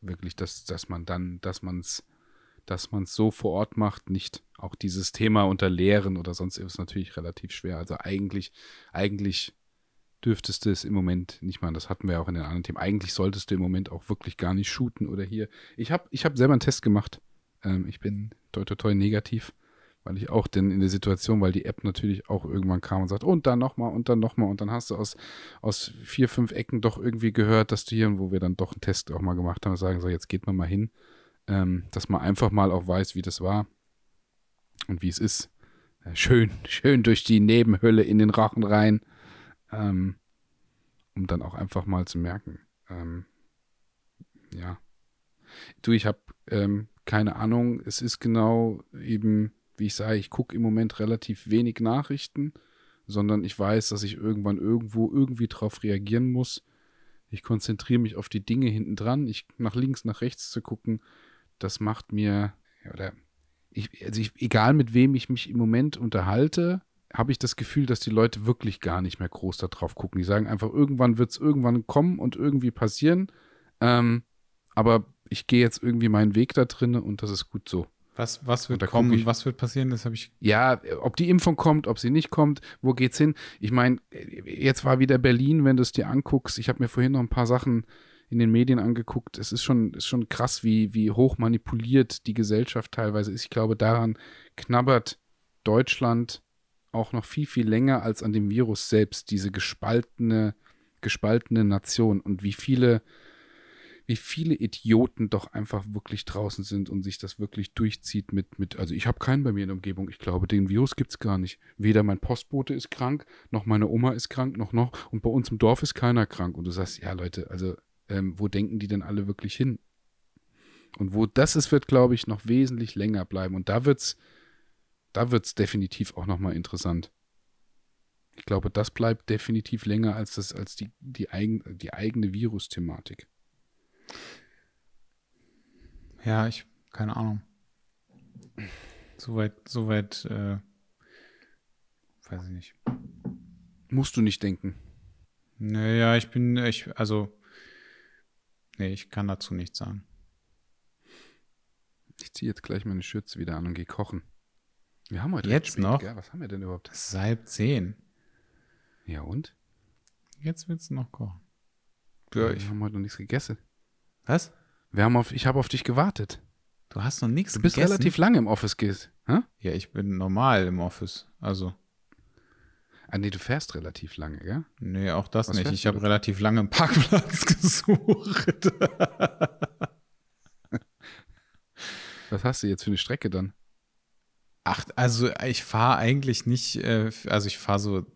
wirklich, dass, dass man dann, dass man es dass man es so vor Ort macht, nicht auch dieses Thema unter Lehren oder sonst ist natürlich relativ schwer. Also eigentlich, eigentlich dürftest du es im Moment nicht machen. Das hatten wir auch in den anderen Themen. Eigentlich solltest du im Moment auch wirklich gar nicht shooten oder hier. Ich habe ich hab selber einen Test gemacht. Ähm, ich bin toi toi toi negativ, weil ich auch denn in der Situation, weil die App natürlich auch irgendwann kam und sagt, und dann nochmal und dann nochmal und dann hast du aus, aus vier, fünf Ecken doch irgendwie gehört, dass du hier, wo wir dann doch einen Test auch mal gemacht haben, sagen, so jetzt geht man mal hin, ähm, dass man einfach mal auch weiß, wie das war und wie es ist. Äh, schön, schön durch die Nebenhölle in den Rachen rein ähm, um dann auch einfach mal zu merken, ähm, ja, du, ich habe ähm, keine Ahnung, es ist genau eben, wie ich sage, ich gucke im Moment relativ wenig Nachrichten, sondern ich weiß, dass ich irgendwann irgendwo irgendwie drauf reagieren muss. Ich konzentriere mich auf die Dinge hinten dran, ich nach links, nach rechts zu gucken, das macht mir, oder ich, also ich, egal mit wem ich mich im Moment unterhalte, habe ich das Gefühl, dass die Leute wirklich gar nicht mehr groß darauf gucken. Die sagen einfach, irgendwann wird es irgendwann kommen und irgendwie passieren. Ähm, aber ich gehe jetzt irgendwie meinen Weg da drin und das ist gut so. Was, was wird kommen ich, was wird passieren? Das habe ich. Ja, ob die Impfung kommt, ob sie nicht kommt, wo geht's hin? Ich meine, jetzt war wieder Berlin, wenn du es dir anguckst. Ich habe mir vorhin noch ein paar Sachen in den Medien angeguckt. Es ist schon, ist schon krass, wie, wie hoch manipuliert die Gesellschaft teilweise ist. Ich glaube, daran knabbert Deutschland auch noch viel, viel länger als an dem Virus selbst, diese gespaltene, gespaltene Nation und wie viele, wie viele Idioten doch einfach wirklich draußen sind und sich das wirklich durchzieht mit, mit also ich habe keinen bei mir in der Umgebung, ich glaube, den Virus gibt es gar nicht. Weder mein Postbote ist krank, noch meine Oma ist krank, noch noch, und bei uns im Dorf ist keiner krank. Und du sagst, ja Leute, also ähm, wo denken die denn alle wirklich hin? Und wo das ist, wird, glaube ich, noch wesentlich länger bleiben. Und da wird es da wird es definitiv auch nochmal interessant. Ich glaube, das bleibt definitiv länger als, das, als die, die, eigen, die eigene Virus-Thematik. Ja, ich, keine Ahnung. Soweit, soweit, äh, weiß ich nicht. Musst du nicht denken. Naja, ich bin, ich, also, nee, ich kann dazu nichts sagen. Ich ziehe jetzt gleich meine Schürze wieder an und gehe kochen. Wir haben heute Jetzt spät, noch? Gell? Was haben wir denn überhaupt? Es ist halb zehn. Ja und? Jetzt willst du noch kochen. Ja, ich habe heute noch nichts gegessen. Was? Wir haben auf, ich habe auf dich gewartet. Du hast noch nichts Du bist gegessen? relativ lange im Office gehst. Hä? Ja, ich bin normal im Office. Also, Ah, nee, du fährst relativ lange, gell? nee, auch das Was nicht. Ich habe relativ lange einen Parkplatz gesucht. Was hast du jetzt für eine Strecke dann? Ach, also ich fahre eigentlich nicht, äh, also ich fahre so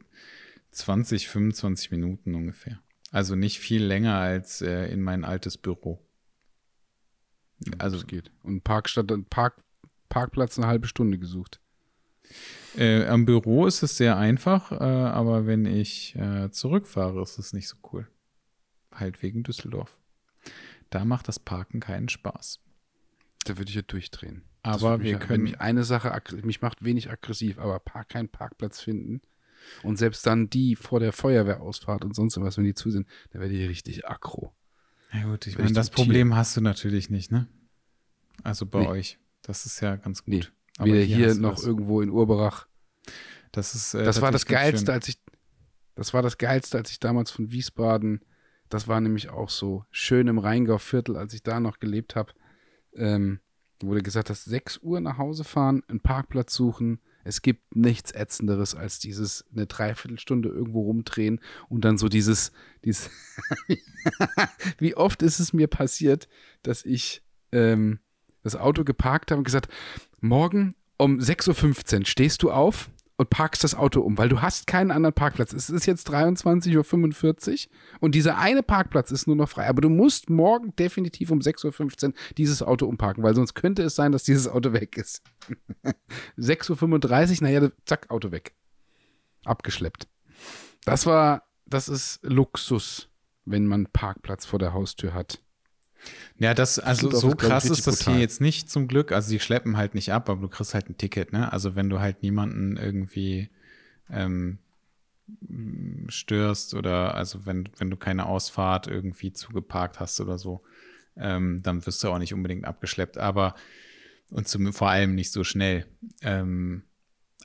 20, 25 Minuten ungefähr. Also nicht viel länger als äh, in mein altes Büro. Also das geht. Und Parkstadt, Park, Parkplatz eine halbe Stunde gesucht. äh, am Büro ist es sehr einfach, äh, aber wenn ich äh, zurückfahre, ist es nicht so cool. Halt wegen Düsseldorf. Da macht das Parken keinen Spaß. Da würde ich ja durchdrehen. Aber wir können- mich eine Sache, mich macht wenig aggressiv, aber park, keinen Parkplatz finden. Und selbst dann die vor der Feuerwehrausfahrt und sonst was, wenn die zu sind, da werde ich richtig aggro. Ja gut, ich Wenn meine, ich das zum Tier- Problem hast du natürlich nicht, ne? Also bei Nee. euch. Das ist ja ganz gut. Nee, Aber Weder hier, du noch irgendwo in Urberach. Das ist. Äh, Das war das Geilste, schön. als ich. Das war das Geilste, als ich damals von Wiesbaden. Das war nämlich auch so schön im Rheingau-Viertel, als ich da noch gelebt habe. Ähm, wurde gesagt, dass 6 Uhr nach Hause fahren, einen Parkplatz suchen. Es gibt nichts Ätzenderes als dieses eine Dreiviertelstunde irgendwo rumdrehen und dann so dieses, dieses wie oft ist es mir passiert, dass ich ähm, das Auto geparkt habe und gesagt, morgen um 6.15 Uhr stehst du auf und parkst das Auto um, weil du hast keinen anderen Parkplatz. Es ist jetzt 23.45 Uhr und dieser eine Parkplatz ist nur noch frei. Aber du musst morgen definitiv um 6.15 Uhr dieses Auto umparken, weil sonst könnte es sein, dass dieses Auto weg ist. 6.35 Uhr, naja, zack, Auto weg. Abgeschleppt. Das war, das ist Luxus, wenn man Parkplatz vor der Haustür hat. Ja, das, also Düsseldorf so krass ist das brutal. hier jetzt nicht zum Glück. Also die schleppen halt nicht ab, aber du kriegst halt ein Ticket, ne? Also wenn du halt niemanden irgendwie ähm, störst oder also wenn, wenn du keine Ausfahrt irgendwie zugeparkt hast oder so, ähm, dann wirst du auch nicht unbedingt abgeschleppt. Aber und zum, vor allem nicht so schnell. Ähm,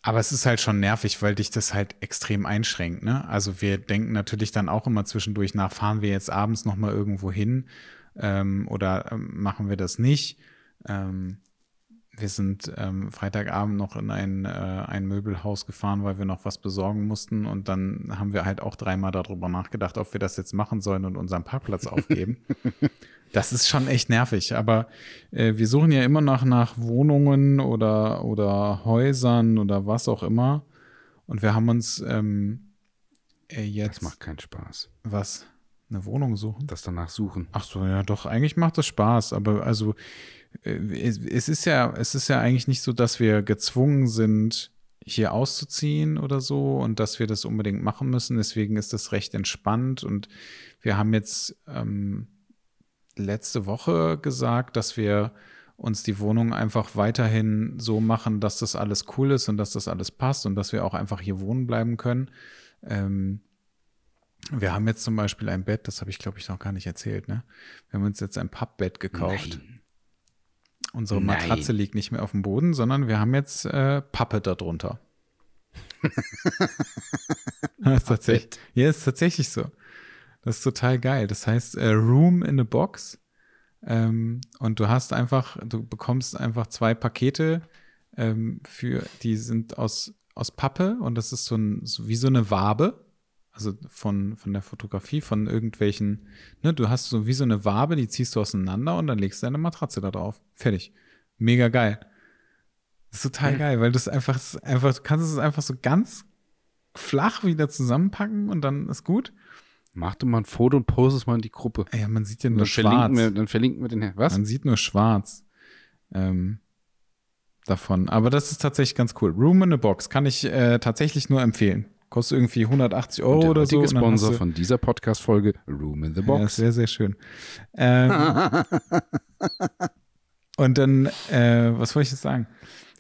aber es ist halt schon nervig, weil dich das halt extrem einschränkt. Ne? Also wir denken natürlich dann auch immer zwischendurch nach, fahren wir jetzt abends noch mal irgendwo hin ähm, oder ähm, machen wir das nicht? Ähm, wir sind ähm, Freitagabend noch in ein, äh, ein Möbelhaus gefahren, weil wir noch was besorgen mussten. Und dann haben wir halt auch dreimal darüber nachgedacht, ob wir das jetzt machen sollen und unseren Parkplatz aufgeben. Das ist schon echt nervig, aber äh, wir suchen ja immer noch nach Wohnungen oder, oder Häusern oder was auch immer. Und wir haben uns ähm, äh, jetzt Das macht keinen Spaß. was? Eine Wohnung suchen? Das danach suchen. Ach so, ja, doch, eigentlich macht das Spaß, aber also äh, es, es ist ja, es ist ja eigentlich nicht so, dass wir gezwungen sind, hier auszuziehen oder so und dass wir das unbedingt machen müssen. Deswegen ist das recht entspannt und wir haben jetzt ähm, letzte Woche gesagt, dass wir uns die Wohnung einfach weiterhin so machen, dass das alles cool ist und dass das alles passt und dass wir auch einfach hier wohnen bleiben können. Ähm, wir haben jetzt zum Beispiel ein Bett, das habe ich glaube ich noch gar nicht erzählt, ne? Wir haben uns jetzt ein Pappbett gekauft. Nein. Unsere Nein. Matratze liegt nicht mehr auf dem Boden, sondern wir haben jetzt äh, Pappe darunter. das ist tatsächlich, ja, ist tatsächlich so. Das ist total geil. Das heißt äh, Room in a Box. Ähm, und du hast einfach, du bekommst einfach zwei Pakete ähm, für, die sind aus, aus Pappe und das ist so, ein, so wie so eine Wabe. Also von, von der Fotografie, von irgendwelchen, ne, du hast so wie so eine Wabe, die ziehst du auseinander und dann legst du deine Matratze da drauf. Fertig. Mega geil. Das ist total Ja. geil, weil du es einfach, einfach, du kannst es einfach so ganz flach wieder zusammenpacken und dann ist gut. Mach doch mal ein Foto und post es mal in die Gruppe. Ja, man sieht ja nur dann schwarz. wir, dann verlinken wir den her. Was? Man sieht nur schwarz ähm, davon. Aber das ist tatsächlich ganz cool. Room in a Box kann ich äh, tatsächlich nur empfehlen. Kostet irgendwie 180 Euro der oder so. dann Sponsor von dieser Podcast-Folge, Room in the Ja, Box. sehr, sehr schön. Ähm, Und dann, äh, was wollte ich jetzt sagen?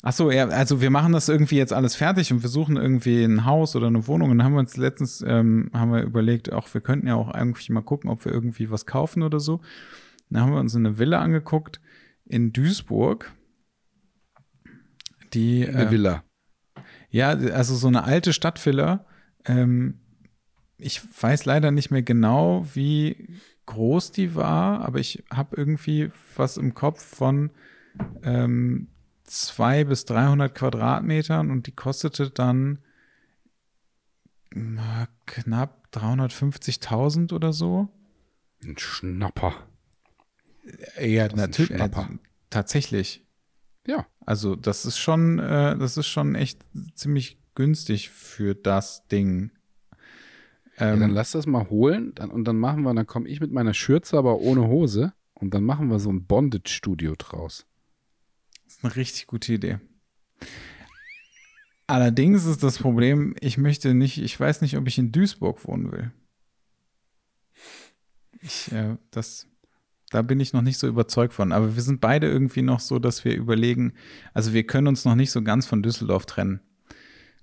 Ach so, ja, also wir machen das irgendwie jetzt alles fertig und wir suchen irgendwie ein Haus oder eine Wohnung. Und dann haben wir uns letztens ähm, haben wir überlegt, auch wir könnten ja auch irgendwie mal gucken, ob wir irgendwie was kaufen oder so. Dann haben wir uns eine Villa angeguckt in Duisburg. Die, Eine äh, Villa. Ja, also so eine alte Stadtvilla. Ähm, ich weiß leider nicht mehr genau, wie groß die war, aber ich habe irgendwie was im Kopf von ähm, 200 bis 300 Quadratmetern und die kostete dann na, knapp 350.000 oder so. Ein Schnapper. Ja, natürlich. Äh, Schnapper. tatsächlich. Ja. Also das ist schon, äh, das ist schon echt ziemlich günstig für das Ding. ja. Ähm, Dann lass das mal holen dann, und dann machen wir, dann komme ich mit meiner Schürze, aber ohne Hose und dann machen wir so ein Bondage-Studio draus. Das ist eine richtig gute Idee. Allerdings ist das Problem, ich möchte nicht, ich weiß nicht, ob ich in Duisburg wohnen will. Ich, äh, das, da bin ich noch nicht so überzeugt von. Aber wir sind beide irgendwie noch so, dass wir überlegen, also wir können uns noch nicht so ganz von Düsseldorf trennen.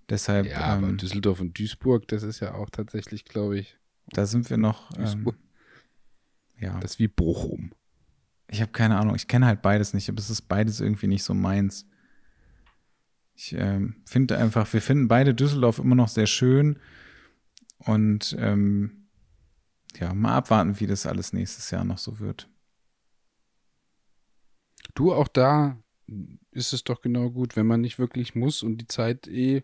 Deshalb, Ja, aber ähm, Düsseldorf und Duisburg, das ist ja auch tatsächlich, glaube ich, da sind wir noch, ähm, Duisburg. ja. das ist wie Bochum. Ich habe keine Ahnung. Ich kenne halt beides nicht, aber es ist beides irgendwie nicht so meins. Ich ähm, finde einfach, wir finden beide Düsseldorf immer noch sehr schön. Und ähm, ja, mal abwarten, wie das alles nächstes Jahr noch so wird. Du, auch da ist es doch genau gut, wenn man nicht wirklich muss und die Zeit eh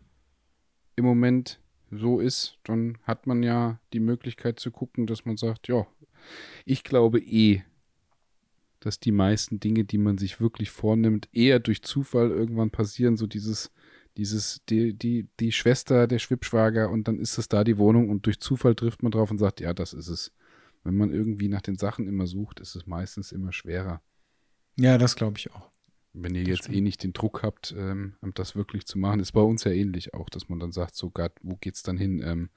im Moment so ist, dann hat man ja die Möglichkeit zu gucken, dass man sagt, ja, ich glaube eh, dass die meisten Dinge, die man sich wirklich vornimmt, eher durch Zufall irgendwann passieren, so dieses dieses, die, die, die Schwester, der Schwippschwager und dann ist es da die Wohnung und durch Zufall trifft man drauf und sagt, ja, das ist es. Wenn man irgendwie nach den Sachen immer sucht, ist es meistens immer schwerer. Ja, das glaube ich auch. Wenn ihr Das jetzt stimmt. eh nicht den Druck habt, ähm, das wirklich zu machen, ist bei uns ja ähnlich auch, dass man dann sagt, so Gott, wo geht's dann hin? Ähm,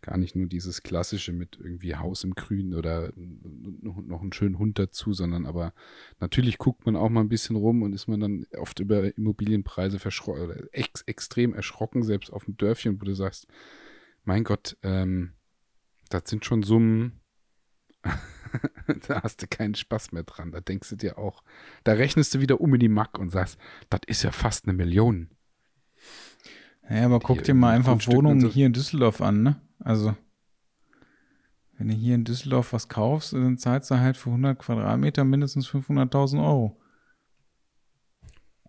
gar nicht nur dieses klassische mit irgendwie Haus im Grün oder noch einen schönen Hund dazu, sondern aber natürlich guckt man auch mal ein bisschen rum und ist man dann oft über Immobilienpreise verschro- oder ex extrem erschrocken, selbst auf dem Dörfchen, wo du sagst, mein Gott, ähm, das sind schon Summen, da hast du keinen Spaß mehr dran. Da denkst du dir auch, da rechnest du wieder um in die Mack und sagst, das ist ja fast eine Million. Ja, aber guck dir mal einfach Wohnungen so. hier in Düsseldorf an, ne? Also, wenn du hier in Düsseldorf was kaufst, dann zahlst du halt für 100 Quadratmeter mindestens 500.000 Euro.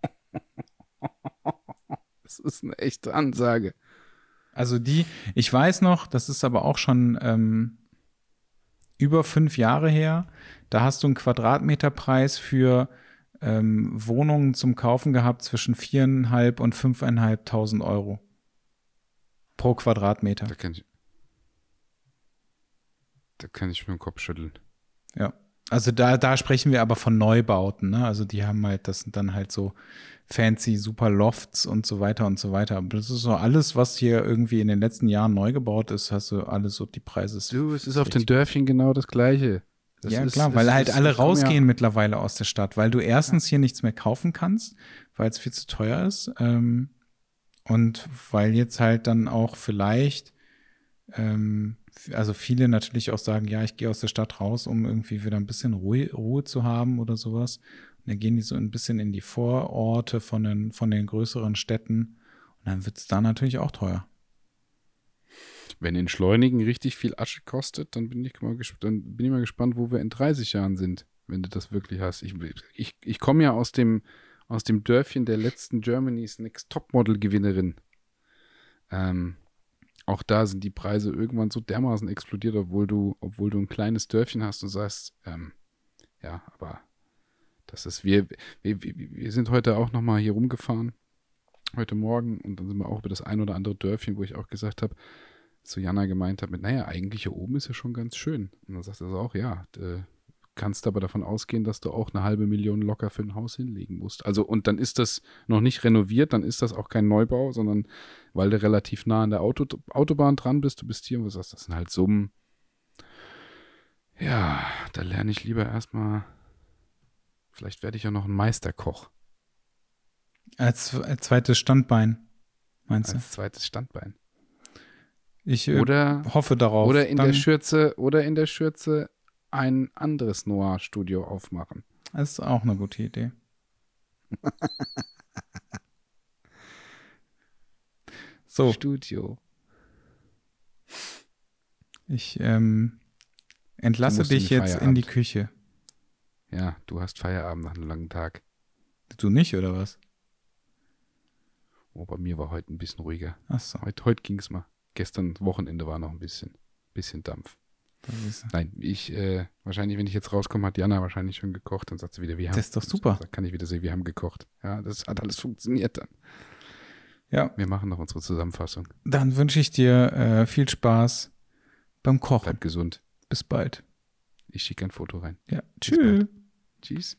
Das ist eine echte Ansage. Also die, ich weiß noch, das ist aber auch schon ähm, über fünf Jahre her, da hast du einen Quadratmeterpreis für ähm, Wohnungen zum Kaufen gehabt zwischen viereinhalb und fünfeinhalbtausend Euro pro Quadratmeter. Da kann ich, da kann ich mir den Kopf schütteln. Ja. Also da, da sprechen wir aber von Neubauten, ne? Also die haben halt, das sind dann halt so fancy super Lofts und so weiter und so weiter. Das ist so alles, was hier irgendwie in den letzten Jahren neu gebaut ist, hast du alles so die Preise. Du, es ist auf den Dörfchen genau das Gleiche. Das ja, ist- klar, weil halt ist- alle rausgehen Ja, mittlerweile aus der Stadt, weil du erstens hier nichts mehr kaufen kannst, weil es viel zu teuer ist. Ähm, und weil jetzt halt dann auch vielleicht, ähm, also viele natürlich auch sagen, ja, ich gehe aus der Stadt raus, um irgendwie wieder ein bisschen Ruhe, Ruhe zu haben oder sowas. Dann gehen die so ein bisschen in die Vororte von den, von den größeren Städten. Und dann wird es da natürlich auch teuer. wenn Entschleunigen richtig viel Asche kostet, dann bin ich mal, ges- dann bin ich mal gespannt, wo wir in 30 Jahren sind, wenn du das wirklich hast. Ich, ich, ich komme ja aus dem, aus dem Dörfchen der letzten Germany's Next Topmodel-Gewinnerin. Ähm, auch da sind die Preise irgendwann so dermaßen explodiert, obwohl du, obwohl du ein kleines Dörfchen hast und sagst, ähm, ja, aber das ist, wir, wir, wir sind heute auch nochmal hier rumgefahren, heute Morgen, und dann sind wir auch über das ein oder andere Dörfchen, wo ich auch gesagt habe, zu Jana gemeint habe, naja, eigentlich hier oben ist ja schon ganz schön. Und dann sagt er so auch, ja, du kannst aber davon ausgehen, dass du auch eine halbe Million locker für ein Haus hinlegen musst. Also, und dann ist das noch nicht renoviert, dann ist das auch kein Neubau, sondern weil du relativ nah an der Auto, Autobahn dran bist, du bist hier und du sagst, das sind halt Summen. Ja, da lerne ich lieber erstmal Vielleicht werde ich ja noch ein Meisterkoch Als, als zweites Standbein, meinst du? als zweites Standbein. Ich äh, Oder, hoffe darauf. oder in Dann, der Schürze oder in der Schürze ein anderes Noir-Studio aufmachen. Das ist auch eine gute Idee. so, Studio. ich ähm, entlasse dich jetzt in die. Küche. Ja, du hast Feierabend nach einem langen Tag. Du nicht, oder was? Oh, bei mir war heute ein bisschen ruhiger. Ach so. Heute, heute ging es mal. Gestern Wochenende war noch ein bisschen, bisschen Dampf. Nein, ich, äh, wahrscheinlich, wenn ich jetzt rauskomme, hat Jana wahrscheinlich schon gekocht. Dann sagt sie wieder, wir haben. Das ist doch super. Da kann ich wieder sehen, wir haben gekocht. Ja, das hat alles funktioniert dann. Ja, Wir machen noch unsere Zusammenfassung. dann wünsche ich dir äh, viel Spaß beim Kochen. Bleib gesund. Bis bald. Ich schicke ein Foto rein. Ja, tschüss. Bald. Tschüss.